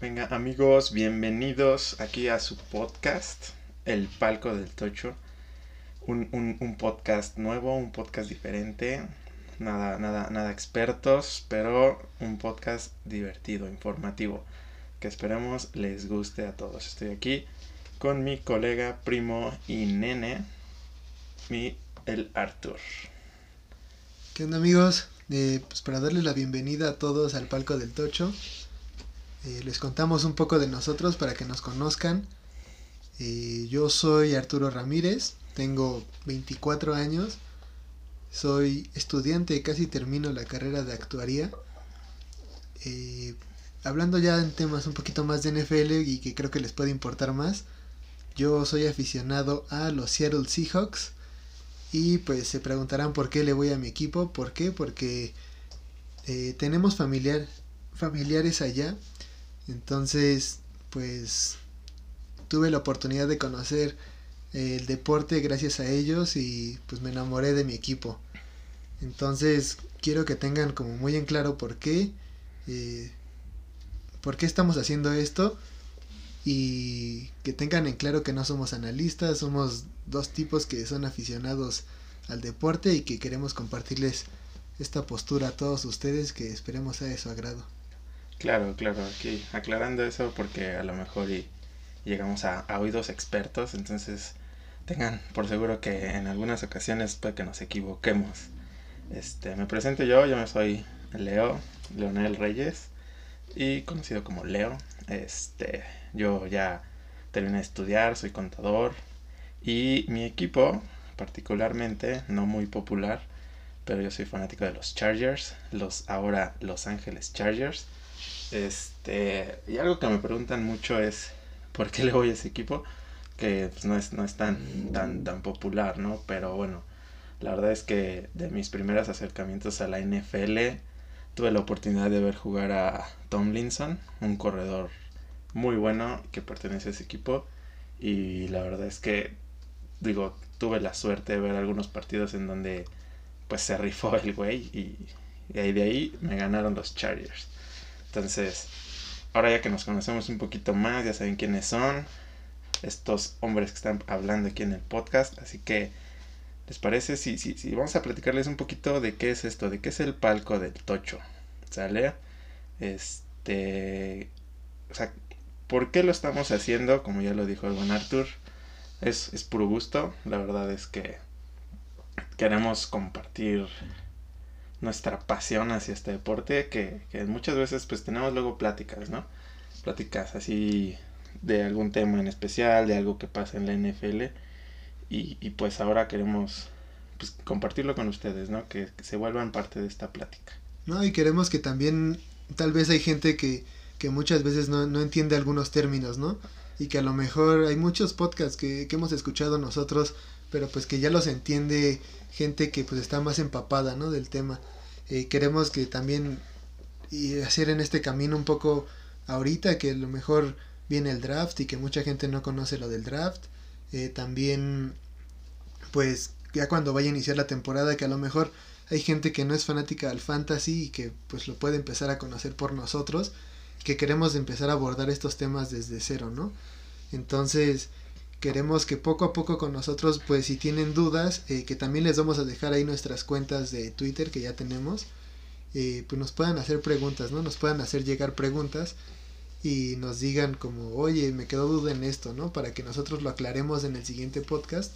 Venga, amigos, bienvenidos aquí a su podcast, El Palco del Tocho. Un, un, podcast nuevo, un podcast diferente. Nada, nada, nada expertos, pero un podcast divertido, informativo. Que esperemos les guste a todos. Estoy aquí con mi colega, primo y nene, mi el Arthur. ¿Qué onda amigos? Eh, pues para darles la bienvenida a todos al palco del Tocho. Eh, les contamos un poco de nosotros para que nos conozcan. Eh, yo soy Arturo Ramírez, tengo 24 años, soy estudiante, casi termino la carrera de actuaría. hablando ya en temas un poquito más de NFL y que creo que les puede importar más, yo soy aficionado a los Seattle Seahawks y pues se preguntarán por qué le voy a mi equipo. ¿Por qué? Porque eh, tenemos familiar, familiares allá. Entonces, pues tuve la oportunidad de conocer el deporte gracias a ellos y pues me enamoré de mi equipo. Entonces, quiero que tengan como muy en claro por qué. Eh, por qué estamos haciendo esto y que tengan en claro que no somos analistas, somos dos tipos que son aficionados al deporte y que queremos compartirles esta postura a todos ustedes que esperemos sea de su agrado. Claro, claro, aquí aclarando eso porque a lo mejor y llegamos a, oídos expertos, entonces tengan por seguro que en algunas ocasiones puede que nos equivoquemos. Este, me presento yo, yo soy Leo, Leonel Reyes y conocido como Leo. Este, yo ya terminé de estudiar, soy contador y mi equipo, particularmente, no muy popular, pero yo soy fanático de los Chargers, los ahora Los Ángeles Chargers. Este, y algo que me preguntan mucho es por qué le voy a ese equipo, que pues, no es, no es tan, tan, tan popular, ¿no? Pero bueno, la verdad es que de mis primeros acercamientos a la NFL tuve la oportunidad de ver jugar a Tomlinson, un corredor muy bueno que pertenece a ese equipo. Y la verdad es que, digo, tuve la suerte de ver algunos partidos en donde pues se rifó el güey y, y ahí de ahí me ganaron los Chargers. Entonces, ahora ya que nos conocemos un poquito más, ya saben quiénes son estos hombres que están hablando aquí en el podcast. Así que, ¿les parece? Si, si, si vamos a platicarles un poquito de qué es esto, de qué es el palco del Tocho. ¿Sale? Este. O sea, ¿Por qué lo estamos haciendo? Como ya lo dijo el buen Arthur, es, es puro gusto. La verdad es que queremos compartir nuestra pasión hacia este deporte que, que, muchas veces pues tenemos luego pláticas, ¿no? Pláticas así de algún tema en especial, de algo que pasa en la NFL y, y pues ahora queremos pues, compartirlo con ustedes, ¿no? Que, se vuelvan parte de esta plática. No, y queremos que también tal vez hay gente que que muchas veces no, no entiende algunos términos, ¿no? Y que a lo mejor hay muchos podcasts que, que hemos escuchado nosotros, pero pues que ya los entiende gente que pues está más empapada, ¿no? Del tema. Eh, queremos que también y hacer en este camino un poco ahorita que a lo mejor viene el draft y que mucha gente no conoce lo del draft. Eh, también pues ya cuando vaya a iniciar la temporada que a lo mejor hay gente que no es fanática del fantasy y que pues lo puede empezar a conocer por nosotros que queremos empezar a abordar estos temas desde cero, ¿no? Entonces, queremos que poco a poco con nosotros, pues si tienen dudas, eh, que también les vamos a dejar ahí nuestras cuentas de Twitter que ya tenemos, eh, pues nos puedan hacer preguntas, ¿no? Nos puedan hacer llegar preguntas y nos digan como, oye, me quedó duda en esto, ¿no? Para que nosotros lo aclaremos en el siguiente podcast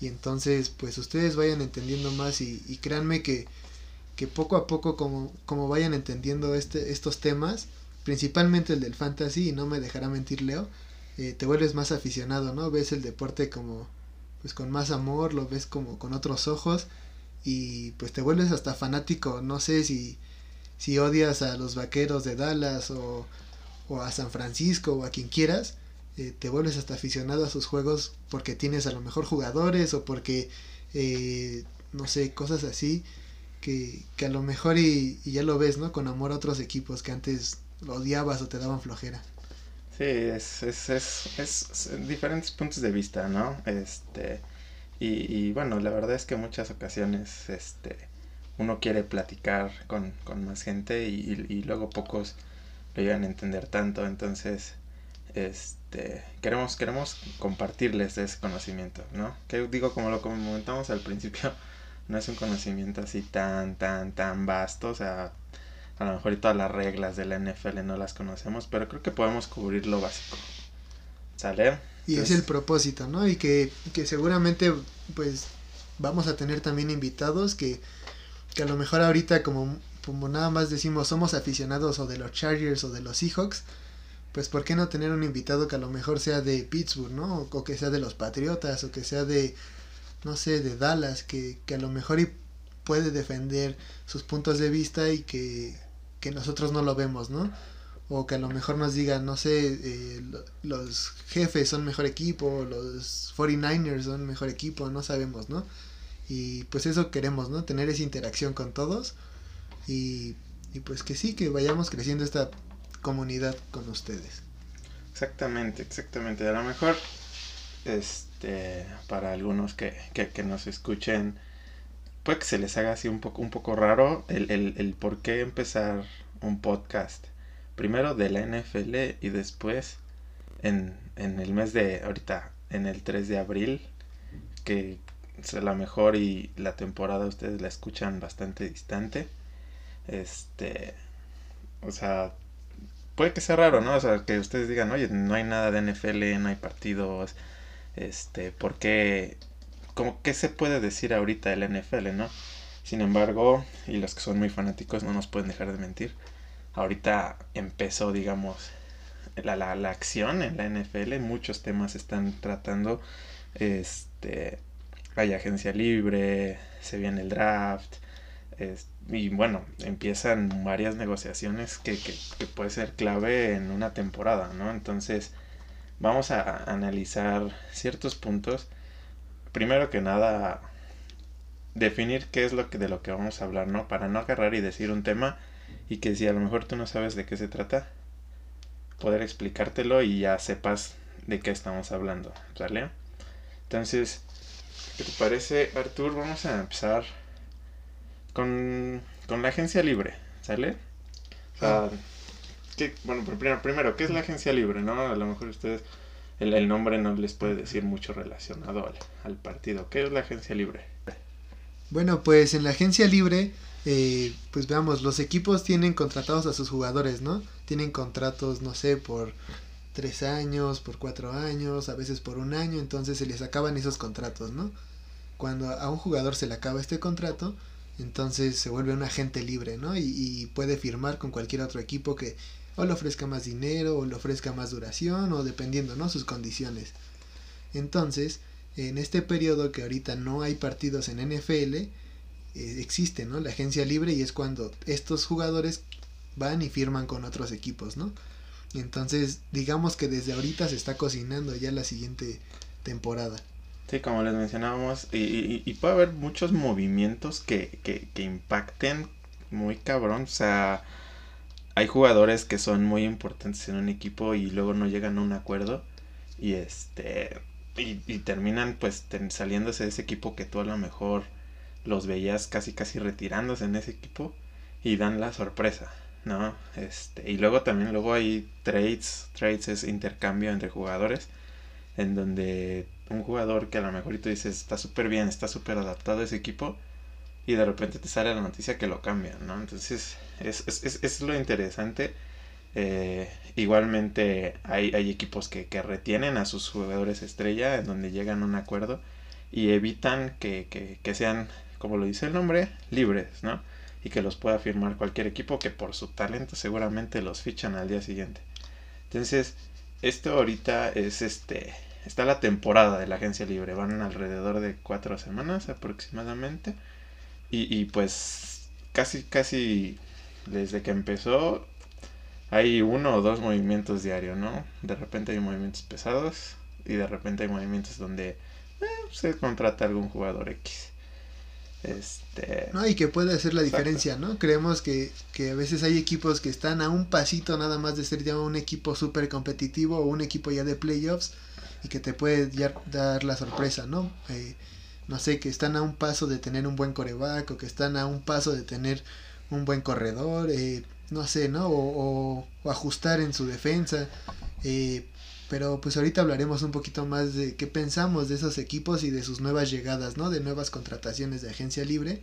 y entonces pues ustedes vayan entendiendo más y, créanme que, que poco a poco como, como vayan entendiendo este, estos temas, principalmente el del fantasy, y no me dejará mentir Leo, eh, te vuelves más aficionado, ¿no? Ves el deporte como, pues con más amor, lo ves como con otros ojos, y pues te vuelves hasta fanático, no sé si, si odias a los vaqueros de Dallas o, o a San Francisco o a quien quieras, eh, te vuelves hasta aficionado a sus juegos porque tienes a lo mejor jugadores o porque, eh, no sé, cosas así. Que, que a lo mejor y, y, ya lo ves, ¿no? Con amor a otros equipos que antes odiabas o te daban flojera. Sí, es, es, es, es, diferentes puntos de vista, ¿no? Este, y, y, bueno, la verdad es que muchas ocasiones este, uno quiere platicar con, con más gente y, y, luego pocos lo llegan a entender tanto, entonces este queremos queremos compartirles ese conocimiento, ¿no? Que digo como lo comentamos al principio, no es un conocimiento así tan tan tan vasto, o sea, a lo mejor y todas las reglas de la NFL no las conocemos, pero creo que podemos cubrir lo básico. ¿Sale? Y es el propósito, ¿no? Y que, que seguramente pues vamos a tener también invitados que, que a lo mejor ahorita como, como nada más decimos somos aficionados o de los Chargers o de los Seahawks, pues ¿por qué no tener un invitado que a lo mejor sea de Pittsburgh, ¿no? O, que sea de los Patriotas o que sea de, no sé, de Dallas, que, que a lo mejor y puede defender sus puntos de vista y que, que nosotros no lo vemos, ¿no? O que a lo mejor nos digan, no sé, eh, los jefes son mejor equipo, los 49ers son mejor equipo, no sabemos, ¿no? Y pues eso queremos, ¿no? Tener esa interacción con todos y, y pues que sí, que vayamos creciendo esta comunidad con ustedes. Exactamente, exactamente. A lo mejor, este, para algunos que, que, que nos escuchen, puede que se les haga así un poco, un poco raro el, el, el por qué empezar un podcast. Primero de la NFL y después en, en el mes de ahorita, en el 3 de abril, que es la mejor y la temporada ustedes la escuchan bastante distante. Este, o sea, puede que sea raro, ¿no? O sea, que ustedes digan, oye, no hay nada de NFL, no hay partidos, este, ¿por qué como qué se puede decir ahorita del NFL, ¿no? Sin embargo, y los que son muy fanáticos no nos pueden dejar de mentir, ahorita empezó, digamos, la, la, la acción en la NFL, muchos temas están tratando, este, hay agencia libre, se viene el draft, y bueno, empiezan varias negociaciones que, que, que, puede ser clave en una temporada, ¿no? Entonces, vamos a analizar ciertos puntos primero que nada, definir qué es lo que de lo que vamos a hablar, ¿no? Para no agarrar y decir un tema y que si a lo mejor tú no sabes de qué se trata, poder explicártelo y ya sepas de qué estamos hablando, ¿sale? Entonces, ¿qué te parece, Artur? Vamos a empezar con, con la agencia libre, ¿sale? O sea, ¿qué, bueno, primero, primero, ¿qué es la agencia libre, no? A lo mejor ustedes el, el, nombre no les puede decir mucho relacionado al, partido. ¿Qué es la agencia libre? Bueno, pues en la agencia libre, eh, pues veamos, los equipos tienen contratados a sus jugadores, ¿no? Tienen contratos, no sé, por tres años, por cuatro años, a veces por un año, entonces se les acaban esos contratos, ¿no? Cuando a un jugador se le acaba este contrato, entonces se vuelve un agente libre, ¿no? Y, y puede firmar con cualquier otro equipo que o le ofrezca más dinero, o le ofrezca más duración, o dependiendo, ¿no? Sus condiciones. Entonces, en este periodo que ahorita no hay partidos en NFL, eh, existe, ¿no? La agencia libre y es cuando estos jugadores van y firman con otros equipos, ¿no? Entonces, digamos que desde ahorita se está cocinando ya la siguiente temporada. Sí, como les mencionábamos, y, y, y puede haber muchos movimientos que, que, que impacten muy cabrón, o sea, hay jugadores que son muy importantes en un equipo y luego no llegan a un acuerdo y este y, y terminan pues ten, saliéndose de ese equipo que tú a lo mejor los veías casi casi retirándose en ese equipo y dan la sorpresa, ¿no? Este, y luego también luego hay trades, trades es intercambio entre jugadores en donde un jugador que a lo mejor tú dices está súper bien, está súper adaptado a ese equipo y de repente te sale la noticia que lo cambian, ¿no? Entonces es, es, es, es lo interesante. Eh, igualmente hay, hay equipos que, que, retienen a sus jugadores estrella en donde llegan a un acuerdo y evitan que, que, que, sean, como lo dice el nombre, libres, ¿no? Y que los pueda firmar cualquier equipo que por su talento seguramente los fichan al día siguiente. Entonces, esto ahorita es este, está la temporada de la agencia libre, van alrededor de cuatro semanas aproximadamente. Y, y pues casi, casi desde que empezó hay uno o dos movimientos diarios, ¿no? De repente hay movimientos pesados y de repente hay movimientos donde eh, se contrata algún jugador X. Este... No, y que puede hacer la Exacto. diferencia, ¿no? Creemos que, que a veces hay equipos que están a un pasito nada más de ser ya un equipo súper competitivo o un equipo ya de playoffs y que te puede ya dar la sorpresa, ¿no? Eh, no sé, que están a un paso de tener un buen coreback o que están a un paso de tener un buen corredor, eh, no sé, ¿no? O, o, ajustar en su defensa. Eh, pero pues ahorita hablaremos un poquito más de qué pensamos de esos equipos y de sus nuevas llegadas, ¿no? De nuevas contrataciones de agencia libre.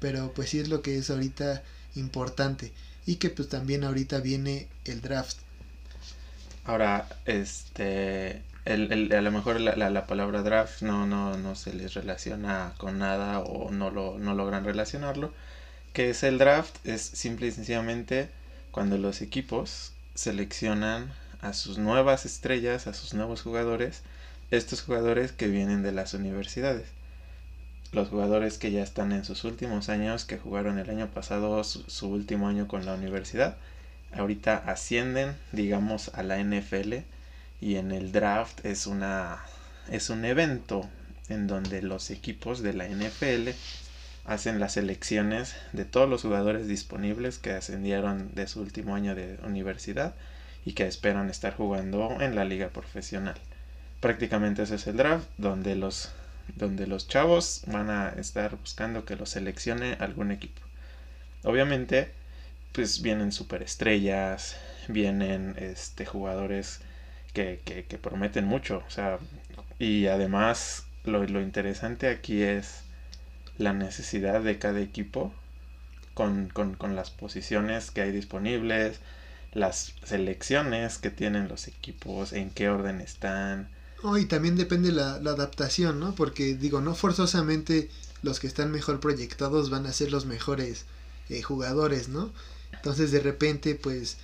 Pero pues sí es lo que es ahorita importante. Y que pues también ahorita viene el draft. Ahora, este, el, el, a lo mejor la, la, palabra draft no, no, no se les relaciona con nada o no, lo, no logran relacionarlo. Que es el draft? Es simple y sencillamente cuando los equipos seleccionan a sus nuevas estrellas, a sus nuevos jugadores, estos jugadores que vienen de las universidades. Los jugadores que ya están en sus últimos años, que jugaron el año pasado su, último año con la universidad, ahorita ascienden, digamos, a la NFL y en el draft es una es un evento en donde los equipos de la NFL hacen las selecciones de todos los jugadores disponibles que ascendieron de su último año de universidad y que esperan estar jugando en la liga profesional. Prácticamente ese es el draft donde los donde los chavos van a estar buscando que los seleccione algún equipo. Obviamente, pues vienen superestrellas, vienen este jugadores que, que, que prometen mucho, o sea, y además lo, lo interesante aquí es la necesidad de cada equipo con, con, con, las posiciones que hay disponibles, las selecciones que tienen los equipos, en qué orden están. Oh, y también depende la, la adaptación, ¿no? Porque digo, no forzosamente los que están mejor proyectados van a ser los mejores eh, jugadores, ¿no? Entonces de repente pues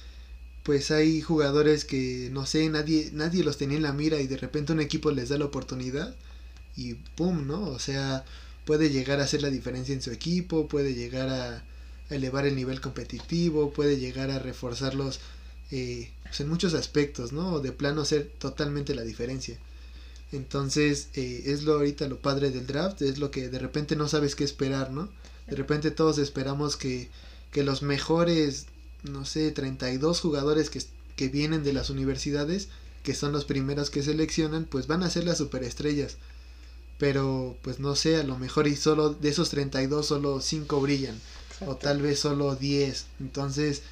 pues hay jugadores que no sé, nadie nadie los tenía en la mira y de repente un equipo les da la oportunidad y pum, ¿no? O sea, puede llegar a hacer la diferencia en su equipo, puede llegar a, elevar el nivel competitivo, puede llegar a reforzarlos eh, pues en muchos aspectos, ¿no? De plano ser totalmente la diferencia. Entonces, eh, es lo ahorita lo padre del draft, es lo que de repente no sabes qué esperar, ¿no? De repente todos esperamos que, que los mejores, no sé, 32 jugadores que, que vienen de las universidades, que son los primeros que seleccionan, pues van a ser las superestrellas. Pero, pues no sé, a lo mejor y solo de esos 32, solo 5 brillan o tal vez solo 10. Entonces,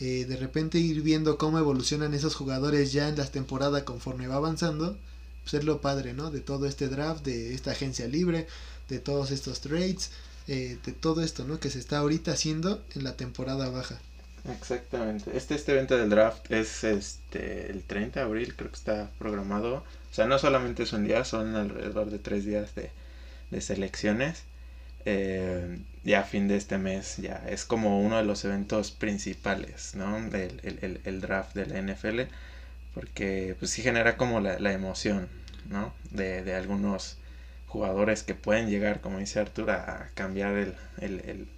eh, de repente ir viendo cómo evolucionan esos jugadores ya en la temporada conforme va avanzando, pues es lo padre, ¿no? De todo este draft, de esta agencia libre, de todos estos trades, eh, de todo esto, ¿no? Que se está ahorita haciendo en la temporada baja. Exactamente. Este, este evento del draft es este el 30 de abril, creo que está programado. O sea, no solamente es un día, son alrededor de tres días de, de selecciones. Eh, ya a fin de este mes ya es como uno de los eventos principales, ¿no? El, el, draft de la NFL, porque pues sí genera como la, la emoción, ¿no? De, de, algunos jugadores que pueden llegar, como dice Arturo, a cambiar el, el,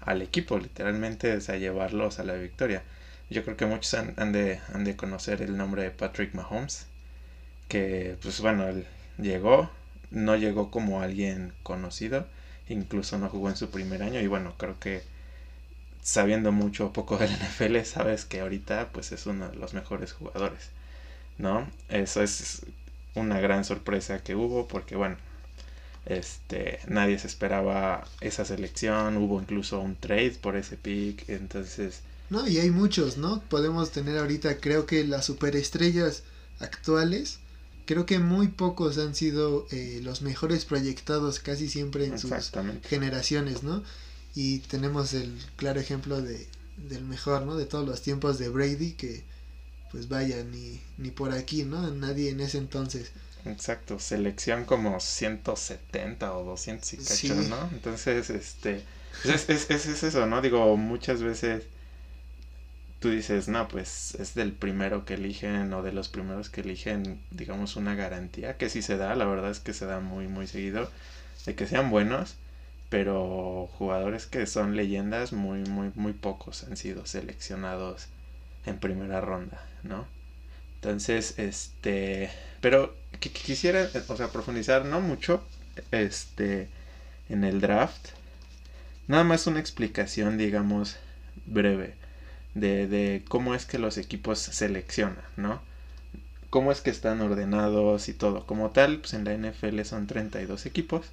al equipo, literalmente, a llevarlos a la victoria. Yo creo que muchos han, han, de, han de conocer el nombre de Patrick Mahomes, que pues bueno, él llegó, no llegó como alguien conocido, incluso no jugó en su primer año y bueno, creo que sabiendo mucho o poco del NFL, sabes que ahorita pues es uno de los mejores jugadores, ¿no? Eso es una gran sorpresa que hubo porque bueno, este nadie se esperaba esa selección, hubo incluso un trade por ese pick, entonces no, y hay muchos, ¿no? Podemos tener ahorita creo que las superestrellas actuales creo que muy pocos han sido eh, los mejores proyectados casi siempre en sus generaciones, ¿no? Y tenemos el claro ejemplo de, del mejor, ¿no? De todos los tiempos de Brady, que pues vaya, ni, ni por aquí, ¿no? Nadie en ese entonces. Exacto, selección como 170 o 200 y cacho, ¿no? Entonces, este, es, es, es eso, ¿no? Digo, muchas veces tú dices, no, pues es del primero que eligen o de los primeros que eligen, digamos, una garantía, que sí se da, la verdad es que se da muy, muy seguido, de que sean buenos, pero jugadores que son leyendas, muy, muy, muy pocos han sido seleccionados en primera ronda, ¿no? Entonces, este, pero quisiera, o sea, profundizar, no mucho, este, en el draft, nada más una explicación, digamos, breve de, de cómo es que los equipos seleccionan, ¿no? Cómo es que están ordenados y todo. Como tal, pues en la NFL son 32 equipos.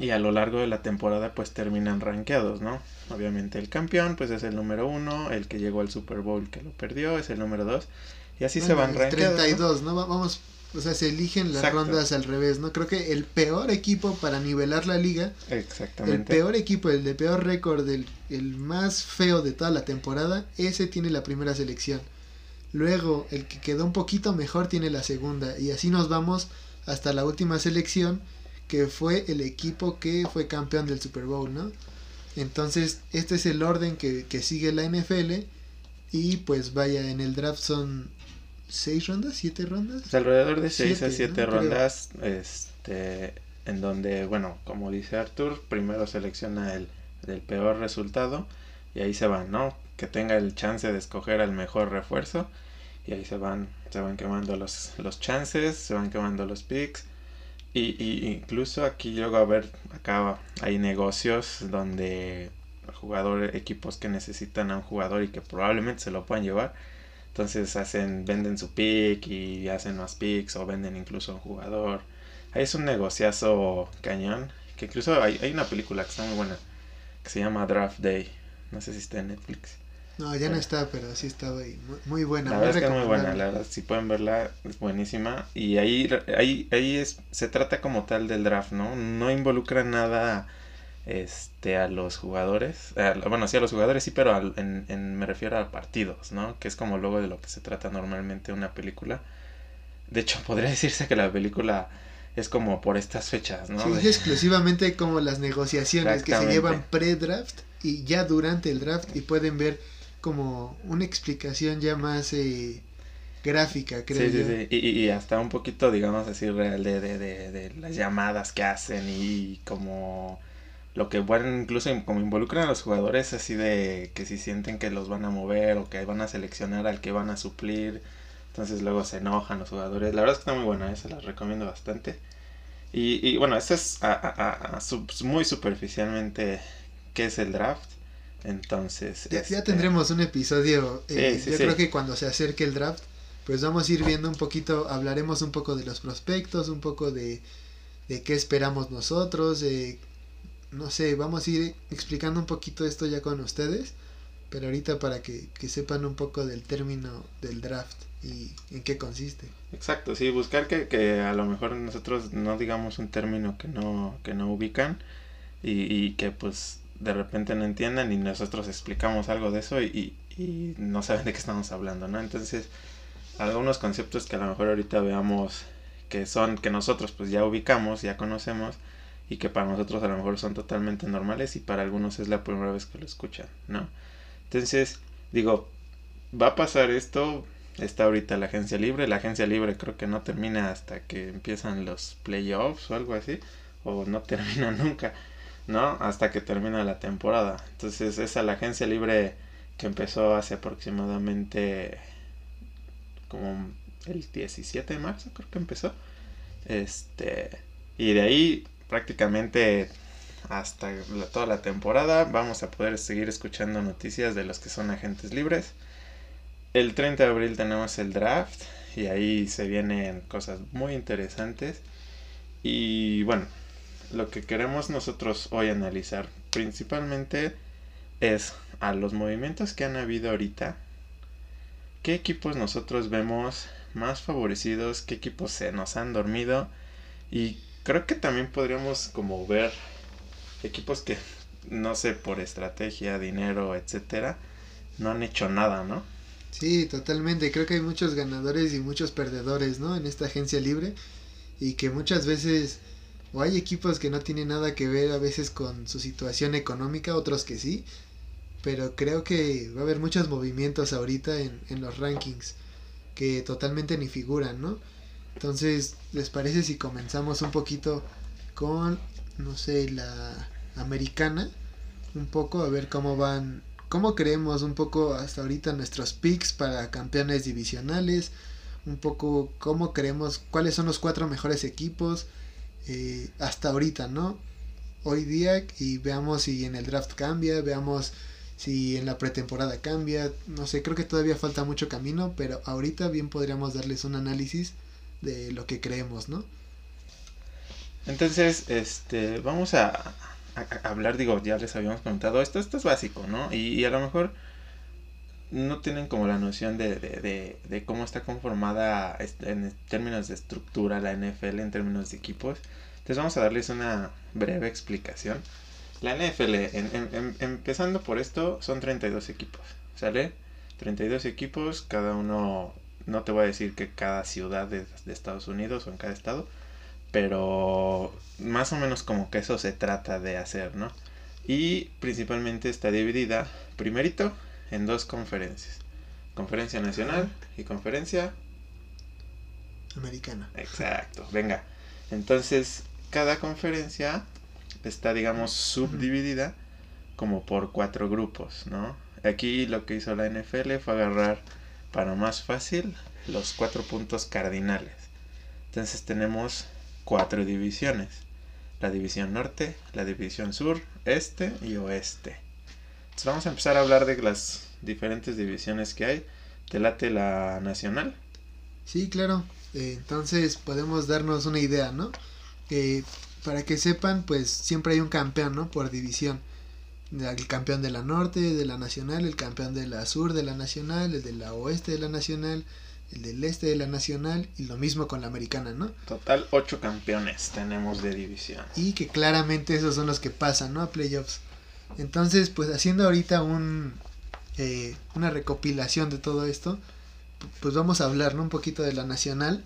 Y a lo largo de la temporada pues terminan rankeados, ¿no? Obviamente el campeón pues es el número uno, el que llegó al Super Bowl que lo perdió es el número dos y así se van rankeados. 32, ¿no? Vamos, o sea, se eligen las rondas al revés, ¿no? Creo que el peor equipo para nivelar la liga, Exactamente. el peor equipo, el de peor récord, el, el más feo de toda la temporada, ese tiene la primera selección. Luego, el que quedó un poquito mejor tiene la segunda y así nos vamos hasta la última selección que fue el equipo que fue campeón del Super Bowl, ¿no? Entonces, este es el orden que, sigue la NFL. Y pues vaya, en el draft son seis rondas, siete rondas. alrededor de seis a siete rondas, este, en donde, bueno, como dice Arthur, primero selecciona el, el peor resultado y ahí se van, ¿no? Que tenga el chance de escoger al mejor refuerzo y ahí se van, se van quemando los, los chances, se van quemando los picks y, y incluso aquí luego a ver, acá hay negocios donde jugadores, equipos que necesitan a un jugador y que probablemente se lo puedan llevar. Entonces hacen, venden su pick y hacen más picks o venden incluso a un jugador. Ahí es un negociazo cañón. Que incluso hay, hay una película que está muy buena. Que se llama Draft Day. No sé si está en Netflix. No, ya no está, pero sí estaba ahí. Muy, buena. La verdad es que es muy buena, la verdad, si pueden verla, es buenísima. Y ahí, ahí, ahí es, se trata como tal del draft, ¿no? No involucra nada este a los jugadores. bueno, sí a los jugadores, sí, pero en, en, me refiero a partidos, ¿no? Que es como luego de lo que se trata normalmente una película. De hecho, podría decirse que la película es como por estas fechas, ¿no? Sí, es exclusivamente como las negociaciones que se llevan pre-draft y ya durante el draft y pueden ver como una explicación ya más eh, gráfica, creo. Sí, sí, sí. Y, y, hasta un poquito, digamos así, real de, de, de, de las llamadas que hacen y como lo que bueno, incluso como involucran a los jugadores así de que si sienten que los van a mover o que van a seleccionar al que van a suplir, entonces luego se enojan los jugadores. La verdad es que está muy buena, esa la recomiendo bastante. Y, y bueno, esto es a, a, a, muy superficialmente qué es el draft. Entonces. Ya, este, tendremos un episodio. Eh, yo creo que cuando se acerque el draft, pues vamos a ir viendo un poquito, hablaremos un poco de los prospectos, un poco de, de qué esperamos nosotros. no sé, vamos a ir explicando un poquito esto ya con ustedes. Pero ahorita para que, que sepan un poco del término del draft y en qué consiste. Exacto, sí, buscar que, que a lo mejor nosotros no digamos un término que no, que no ubican y, y que pues de repente no entiendan y nosotros explicamos algo de eso y, y, no saben de qué estamos hablando, ¿no? Entonces, algunos conceptos que a lo mejor ahorita veamos que son, que nosotros pues ya ubicamos, ya conocemos y que para nosotros a lo mejor son totalmente normales y para algunos es la primera vez que lo escuchan, ¿no? Entonces, digo, va a pasar esto, está ahorita la agencia libre, la agencia libre creo que no termina hasta que empiezan los playoffs o algo así, o no termina nunca. ¿No? Hasta que termina la temporada. Entonces esa la agencia libre que empezó hace aproximadamente como el 17 de marzo creo que empezó. Este, y de ahí prácticamente hasta toda la temporada vamos a poder seguir escuchando noticias de los que son agentes libres. El 30 de abril tenemos el draft y ahí se vienen cosas muy interesantes. Y bueno, lo que queremos nosotros hoy analizar principalmente es a los movimientos que han habido ahorita, qué equipos nosotros vemos más favorecidos, qué equipos se nos han dormido y creo que también podríamos como ver equipos que no sé por estrategia, dinero, etcétera, no han hecho nada, ¿no? Sí, totalmente. Creo que hay muchos ganadores y muchos perdedores, ¿no? En esta agencia libre y que muchas veces o hay equipos que no tienen nada que ver a veces con su situación económica, otros que sí. Pero creo que va a haber muchos movimientos ahorita en, en los rankings que totalmente ni figuran, ¿no? Entonces, ¿les parece si comenzamos un poquito con, no sé, la americana? Un poco, a ver cómo van, cómo creemos un poco hasta ahorita nuestros picks para campeones divisionales, un poco cómo creemos, cuáles son los cuatro mejores equipos, eh, hasta ahorita, ¿no? Hoy día y veamos si en el draft cambia, veamos si en la pretemporada cambia, no sé, creo que todavía falta mucho camino, pero ahorita bien podríamos darles un análisis de lo que creemos, ¿no? Entonces, este, vamos a, hablar, digo, ya les habíamos comentado, esto, esto es básico, ¿no? Y a lo mejor no tienen como la noción de, de, de, cómo está conformada en términos de estructura la NFL, en términos de equipos. Entonces vamos a darles una breve explicación. La NFL, en- en- empezando por esto, son 32 equipos, ¿sale? 32 equipos, cada uno, no te voy a decir que cada ciudad de, de Estados Unidos o en cada estado, pero más o menos como que eso se trata de hacer, ¿no? Y principalmente está dividida, primerito, en dos conferencias. Conferencia nacional y conferencia Americana. Exacto, venga. Entonces, cada conferencia está, digamos, subdividida como por cuatro grupos, ¿no? Aquí lo que hizo la NFL fue agarrar, para más fácil, los cuatro puntos cardinales. Entonces tenemos cuatro divisiones. La división norte, la división sur, este y oeste. Entonces vamos a empezar a hablar de las diferentes divisiones que hay. ¿Te late la nacional? Sí, claro. Eh, entonces podemos darnos una idea, ¿no? Eh, para que sepan, pues siempre hay un campeón, ¿no? Por división. El campeón de la norte, de la nacional, el campeón de la sur, de la nacional, el de la oeste, de la nacional, el del este, de la nacional, y lo mismo con la americana, ¿no? Total, ocho campeones tenemos de división. Y que claramente esos son los que pasan, ¿no? A playoffs. Entonces, pues haciendo ahorita un, eh, una recopilación de todo esto, pu- pues vamos a hablar, ¿no? Un poquito de la nacional.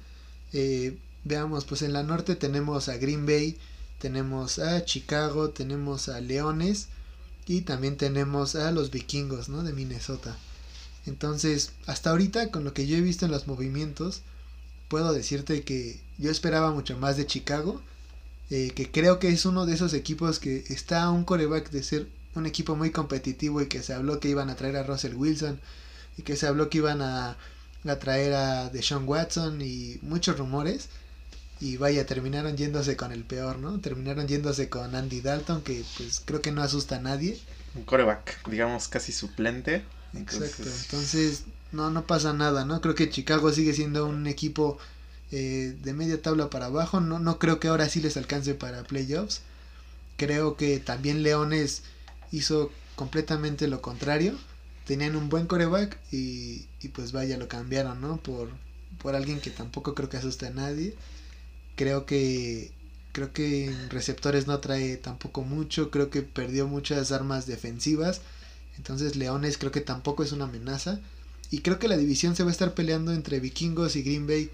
Eh, veamos, pues en la norte tenemos a Green Bay, tenemos a Chicago, tenemos a Leones y también tenemos a los vikingos, ¿no? De Minnesota. Entonces, hasta ahorita, con lo que yo he visto en los movimientos, puedo decirte que yo esperaba mucho más de Chicago eh, que creo que es uno de esos equipos que está a un coreback de ser un equipo muy competitivo y que se habló que iban a traer a Russell Wilson y que se habló que iban a, a traer a Deshaun Watson y muchos rumores y vaya terminaron yéndose con el peor no terminaron yéndose con Andy Dalton que pues creo que no asusta a nadie Un coreback, digamos, casi suplente. Exacto, Entonces, entonces no, no pasa nada, ¿no? Creo que Chicago sigue siendo un equipo eh, de media tabla para abajo, no, no creo que ahora sí les alcance para playoffs. Creo que también Leones hizo completamente lo contrario. Tenían un buen coreback y, y pues vaya, lo cambiaron, ¿no? Por, por alguien que tampoco creo que asuste a nadie. Creo que creo que en receptores no trae tampoco mucho, creo que perdió muchas armas defensivas. Entonces Leones creo que tampoco es una amenaza. Y creo que la división se va a estar peleando entre Vikingos y Green Bay.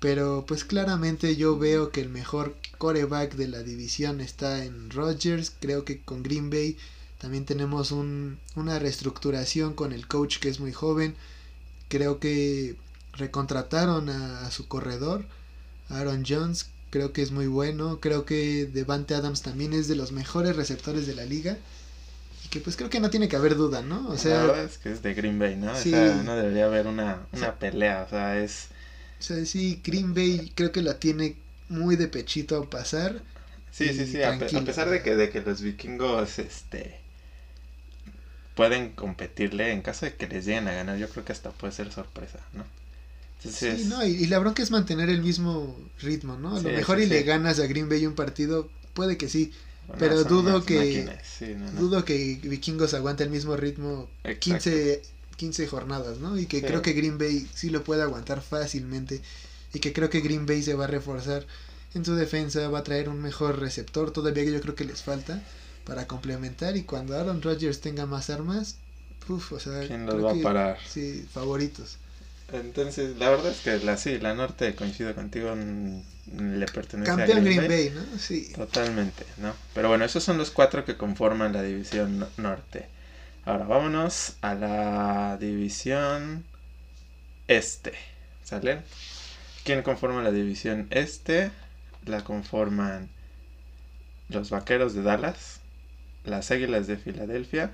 Pero pues claramente yo veo que el mejor coreback de la división está en Rodgers. Creo que con Green Bay también tenemos un, una reestructuración con el coach que es muy joven. Creo que recontrataron a, a su corredor, Aaron Jones. Creo que es muy bueno. Creo que Devante Adams también es de los mejores receptores de la liga. Y que pues creo que no tiene que haber duda, ¿no? O sea, es que es de Green Bay, ¿no? Sí. O sea, no debería haber una, una pelea, o sea, es... o sea, sí, Green Bay creo que la tiene muy de pechito a pasar. Sí, sí, sí, a, pe- a tranquilo. pesar de que, de que los vikingos, este... Pueden competirle en caso de que les lleguen a ganar, yo creo que hasta puede ser sorpresa, ¿no? Entonces, Sí, no, y, y la bronca es mantener el mismo ritmo, ¿no? A lo mejor sí, y le ganas a Green Bay un partido, puede que sí. bueno, pero dudo que- máquinas, sí, no, no. Dudo que Vikingos aguante el mismo ritmo Exacto. 15, 15 jornadas, ¿no? Y que Sí. creo que Green Bay sí lo puede aguantar fácilmente. Y que creo que Green Bay se va a reforzar en su defensa, va a traer un mejor receptor, todavía que yo creo que les falta para complementar. Y cuando Aaron Rodgers tenga más armas, uf, o sea, ¿Quién los va a que- parar? Sí, favoritos. Entonces, la verdad es que la sí, la norte, coincido contigo, le pertenece Campeón a Green Bay, ¿no? Sí. Totalmente, ¿no? Pero bueno, esos son los cuatro que conforman la división no- norte. Ahora vámonos a la división este. ¿Sale? ¿Quién conforma la división este? La conforman los Vaqueros de Dallas, las Águilas de Filadelfia,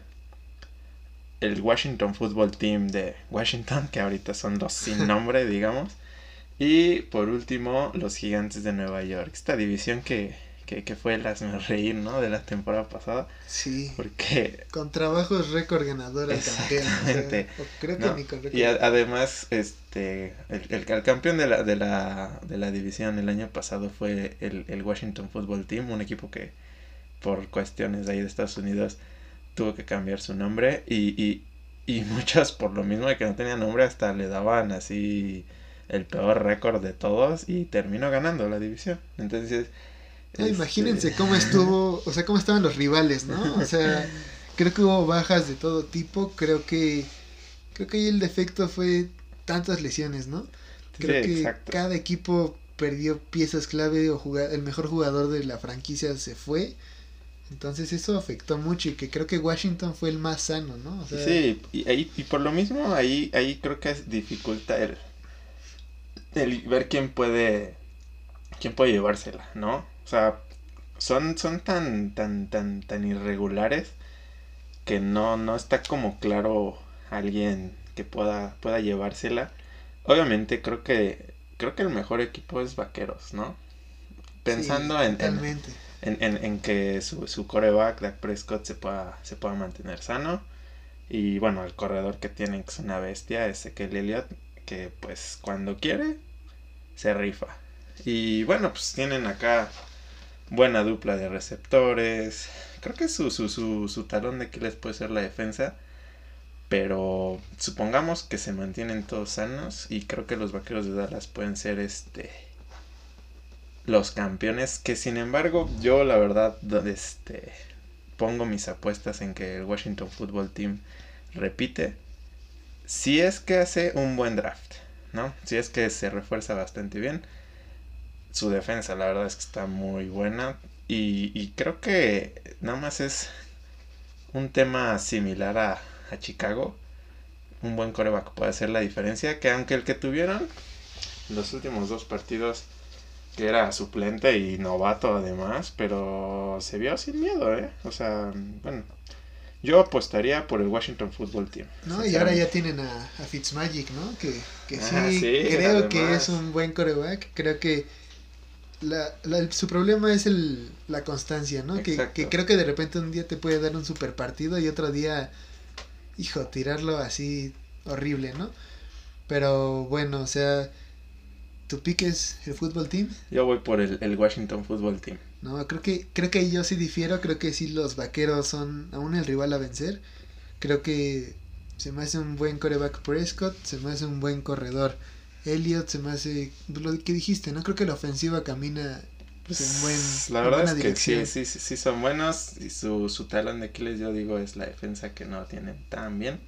el Washington Football Team de Washington, que ahorita son los sin nombre, digamos, y por último los Gigantes de Nueva York. Esta división que, que, que fue el hazme reír, ¿no? De la temporada pasada. Sí. Porque... Con trabajos récord ganador al campeón. Exactamente. O sea, o creo que No, ni con récord. Y a- además, este, el, el, el campeón de la, de, la, de la división el año pasado fue el, el Washington Football Team, un equipo que por cuestiones de ahí de Estados Unidos tuvo que cambiar su nombre y, y, y muchos por lo mismo de que no tenía nombre hasta le daban así el peor récord de todos y terminó ganando la división. Entonces... No, este, imagínense cómo estuvo, o sea, cómo estaban los rivales, ¿no? O sea, creo que hubo bajas de todo tipo, creo que creo que ahí el defecto fue tantas lesiones, ¿no? Creo Sí, que exacto. cada equipo perdió piezas clave o juga- el mejor jugador de la franquicia se fue. Entonces eso afectó mucho y que creo que Washington fue el más sano, ¿no? O sea, Sí, y, ahí, y por lo mismo ahí, ahí creo que es dificulta el, el ver quién puede quién puede llevársela, ¿no? O sea, son, son tan, tan, tan, tan irregulares que no, no está como claro alguien que pueda, pueda llevársela. Obviamente creo que creo que el mejor equipo es Vaqueros, ¿no? Pensando sí, en, en, en, en, que su, su coreback, Dak Prescott, se pueda, se pueda mantener sano. Y bueno, el corredor que tienen, que es una bestia, es Ezekiel Elliott, que pues cuando quiere, se rifa. Y bueno, pues tienen acá buena dupla de receptores. Creo que su, su, su, su talón de Aquiles puede ser la defensa. Pero supongamos que se mantienen todos sanos. Y creo que los vaqueros de Dallas pueden ser este los campeones. Que sin embargo, yo la verdad, este pongo mis apuestas en que el Washington Football Team repite. Si es que hace un buen draft, ¿no? Si es que se refuerza bastante bien. Su defensa, la verdad es que está muy buena. Y, y creo que nada más es un tema similar a, a Chicago. Un buen coreback puede hacer la diferencia. Que aunque el que tuvieron los últimos dos partidos, que era suplente y novato además, pero se vio sin miedo, ¿eh? O sea, bueno, yo apostaría por el Washington Football Team. ¿no? Y ahora ya tienen a, a Fitzmagic, ¿no? Que, que sí, Ah, sí, creo que es un buen coreback. Creo que la, la- su problema es el, la constancia, ¿no? Que, que creo que de repente un día te puede dar un super partido y otro día, hijo, tirarlo así horrible, ¿no? Pero bueno, o sea, tu pique es el fútbol team. Yo voy por el, el Washington Football Team. No, creo que, creo que yo sí difiero, creo que sí los vaqueros son aún el rival a vencer. Creo que se me hace un buen coreback Prescott, se me hace un buen corredor Elliot, se me hace lo que dijiste, ¿no? Creo que la ofensiva camina pues, en buen la verdad buena es que sí, dirección. sí, sí, sí son buenos. Y su, su talón de Aquiles, yo digo, es la defensa que no tienen tan bien.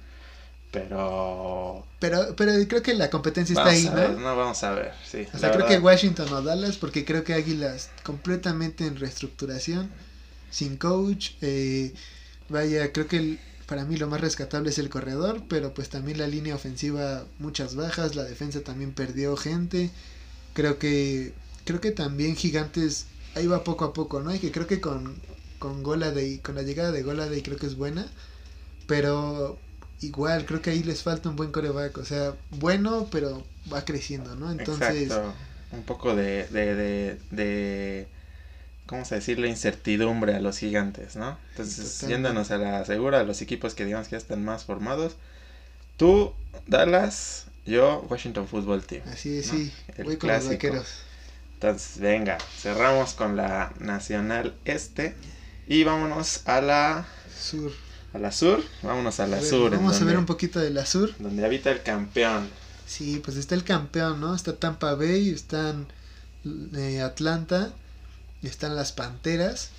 Pero. Pero, pero creo que la competencia está ahí, a ver, ¿no? no, vamos a ver. Sí, O sea, creo que Washington o Dallas, porque creo que Águilas completamente en reestructuración, sin coach. eh, vaya, creo que el- para mí lo más rescatable es el corredor, pero pues también la línea ofensiva, muchas bajas, la defensa también perdió gente. Creo que, creo que también Gigantes, ahí va poco a poco, ¿no? Y que creo que con, con Goladay, con la llegada de Goladay creo que es buena, pero igual creo que ahí les falta un buen coreback, o sea, bueno, pero va creciendo, ¿no? Entonces... Exacto. Un poco de, de, de, de, ¿cómo se decirle? Incertidumbre a los gigantes, ¿no? Entonces, Totalmente. yéndonos a la segura, a los equipos que digamos que ya están más formados. Tú, Dallas, yo, Washington Football Team. Así es, ¿no? sí. El Voy con los clásico. vaqueros. Entonces, venga, cerramos con la Nacional Este y vámonos a la, Sur. a la Sur. Vámonos a la A ver, Sur. vamos a ver un poquito de la Sur. Donde habita el campeón. Sí, pues está el campeón, ¿no? Está Tampa Bay, están eh, Atlanta, están las Panteras.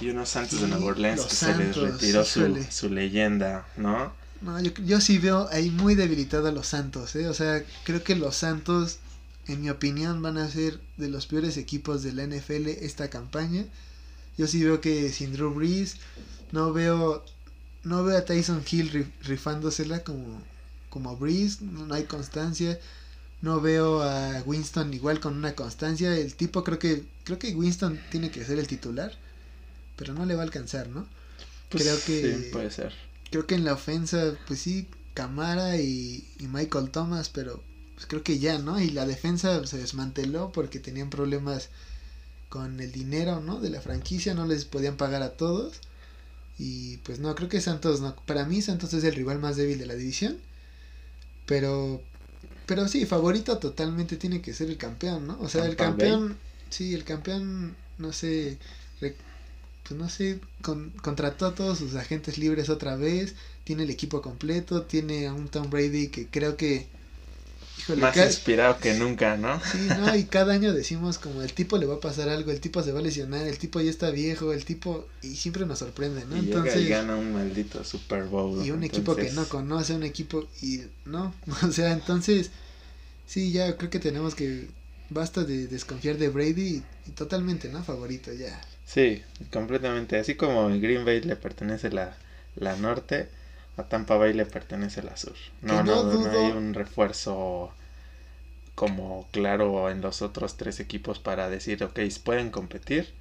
Y unos Santos Y de Nueva Orleans que se les retiró su, su leyenda, ¿no? No, yo, yo sí veo ahí muy debilitado a los Santos, ¿eh? O sea, creo que los Santos, en mi opinión, van a ser de los peores equipos de la NFL esta campaña. Yo sí veo que sin Drew Brees, no veo, no veo a Tyson Hill rif- rifándosela como, como Brees, no hay constancia. No veo a Winston igual con una constancia. El tipo creo que, creo que Winston tiene que ser el titular, pero no le va a alcanzar, ¿no? Creo que- Sí, puede ser. Creo que en la ofensa, pues sí, Camara y, y Michael Thomas, pero pues creo que ya, ¿no? Y la defensa se desmanteló porque tenían problemas con el dinero, ¿no? De la franquicia, no les podían pagar a todos. Y pues no, creo que Santos no. Para mí Santos es el rival más débil de la división. Pero pero sí, favorito totalmente tiene que ser el campeón, ¿no? O sea, el campeón, sí, el campeón, no sé, pues no sé, contrató a todos sus agentes libres otra vez, tiene el equipo completo, tiene a un Tom Brady que creo que más inspirado que nunca, ¿no? Sí, no, y cada año decimos como el tipo le va a pasar algo, el tipo se va a lesionar, el tipo ya está viejo, el tipo y siempre nos sorprende, ¿no? Y entonces y gana un maldito Super Bowl. Y un equipo que no conoce, un equipo y no, o sea, entonces sí, ya creo que tenemos que basta de desconfiar de Brady y, totalmente, ¿no? Favorito ya. Sí, completamente, así como Green Bay le pertenece la la norte, a Tampa Bay le pertenece la sur. No, no, no, hay un refuerzo como claro en los otros tres equipos para decir, ok, pueden competir,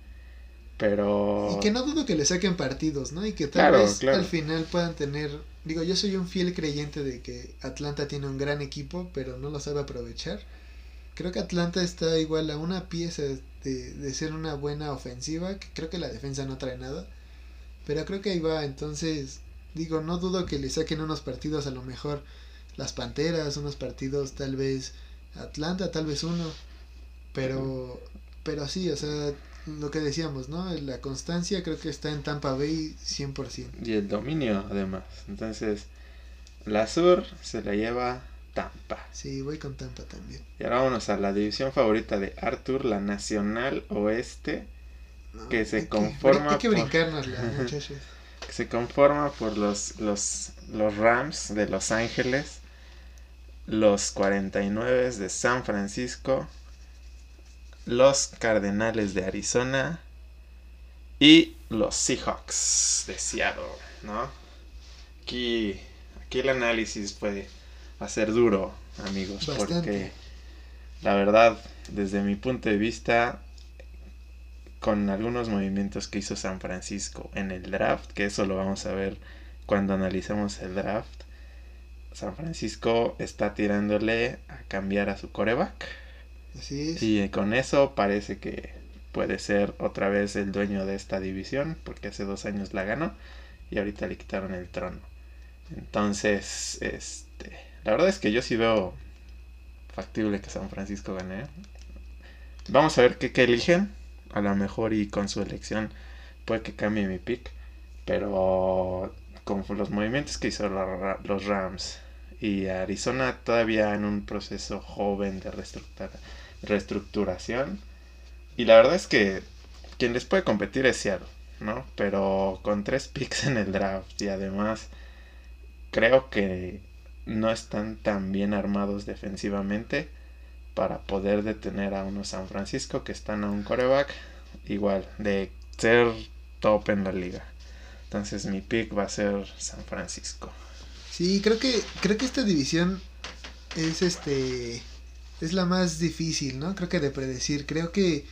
pero... Y que no dudo que le saquen partidos, ¿no? Y que tal vez al final puedan tener... Digo, yo soy un fiel creyente de que Atlanta tiene un gran equipo, pero no lo sabe aprovechar. Creo que Atlanta está igual a una pieza de, de ser una buena ofensiva, que creo que la defensa no trae nada. Pero creo que ahí va, entonces digo, no dudo que le saquen unos partidos a lo mejor las Panteras, unos partidos tal vez Atlanta, tal vez uno, pero pero sí, o sea, lo que decíamos, ¿no? La constancia creo que está en Tampa Bay 100%. Y el dominio además. Entonces, la Sur se la lleva Tampa. Sí, voy con Tampa también. Y ahora vámonos a la división favorita de Arthur, la Nacional Oeste, que se conforma hay que, brincarnos muchachos que se conforma por los, los, los Rams de Los Ángeles, los 49 de San Francisco, los Cardenales de Arizona y los Seahawks de Seattle, ¿no? Aquí, aquí el análisis puede ser duro, amigos, porque la verdad, desde mi punto de vista, con algunos movimientos que hizo San Francisco en el draft, que eso lo vamos a ver cuando analicemos el draft. San Francisco está tirándole a cambiar a su coreback. Así es. Y con eso parece que puede ser otra vez el dueño de esta división, porque hace dos años la ganó y ahorita le quitaron el trono. Entonces, este, la verdad es que yo sí veo factible que San Francisco gane. Vamos a ver qué, qué eligen a lo mejor y con su elección puede que cambie mi pick. Pero con los movimientos que hizo los Rams y Arizona todavía en un proceso joven de reestructuración. Y la verdad es que quien les puede competir es Seattle, ¿no? Pero con tres picks en el draft y además creo que no están tan bien armados defensivamente para poder detener a unos San Francisco que están a un coreback igual de ser top en la liga. Entonces mi pick va a ser San Francisco. Sí, creo que creo que esta división es este es la más difícil, ¿no? Creo que de predecir. Creo que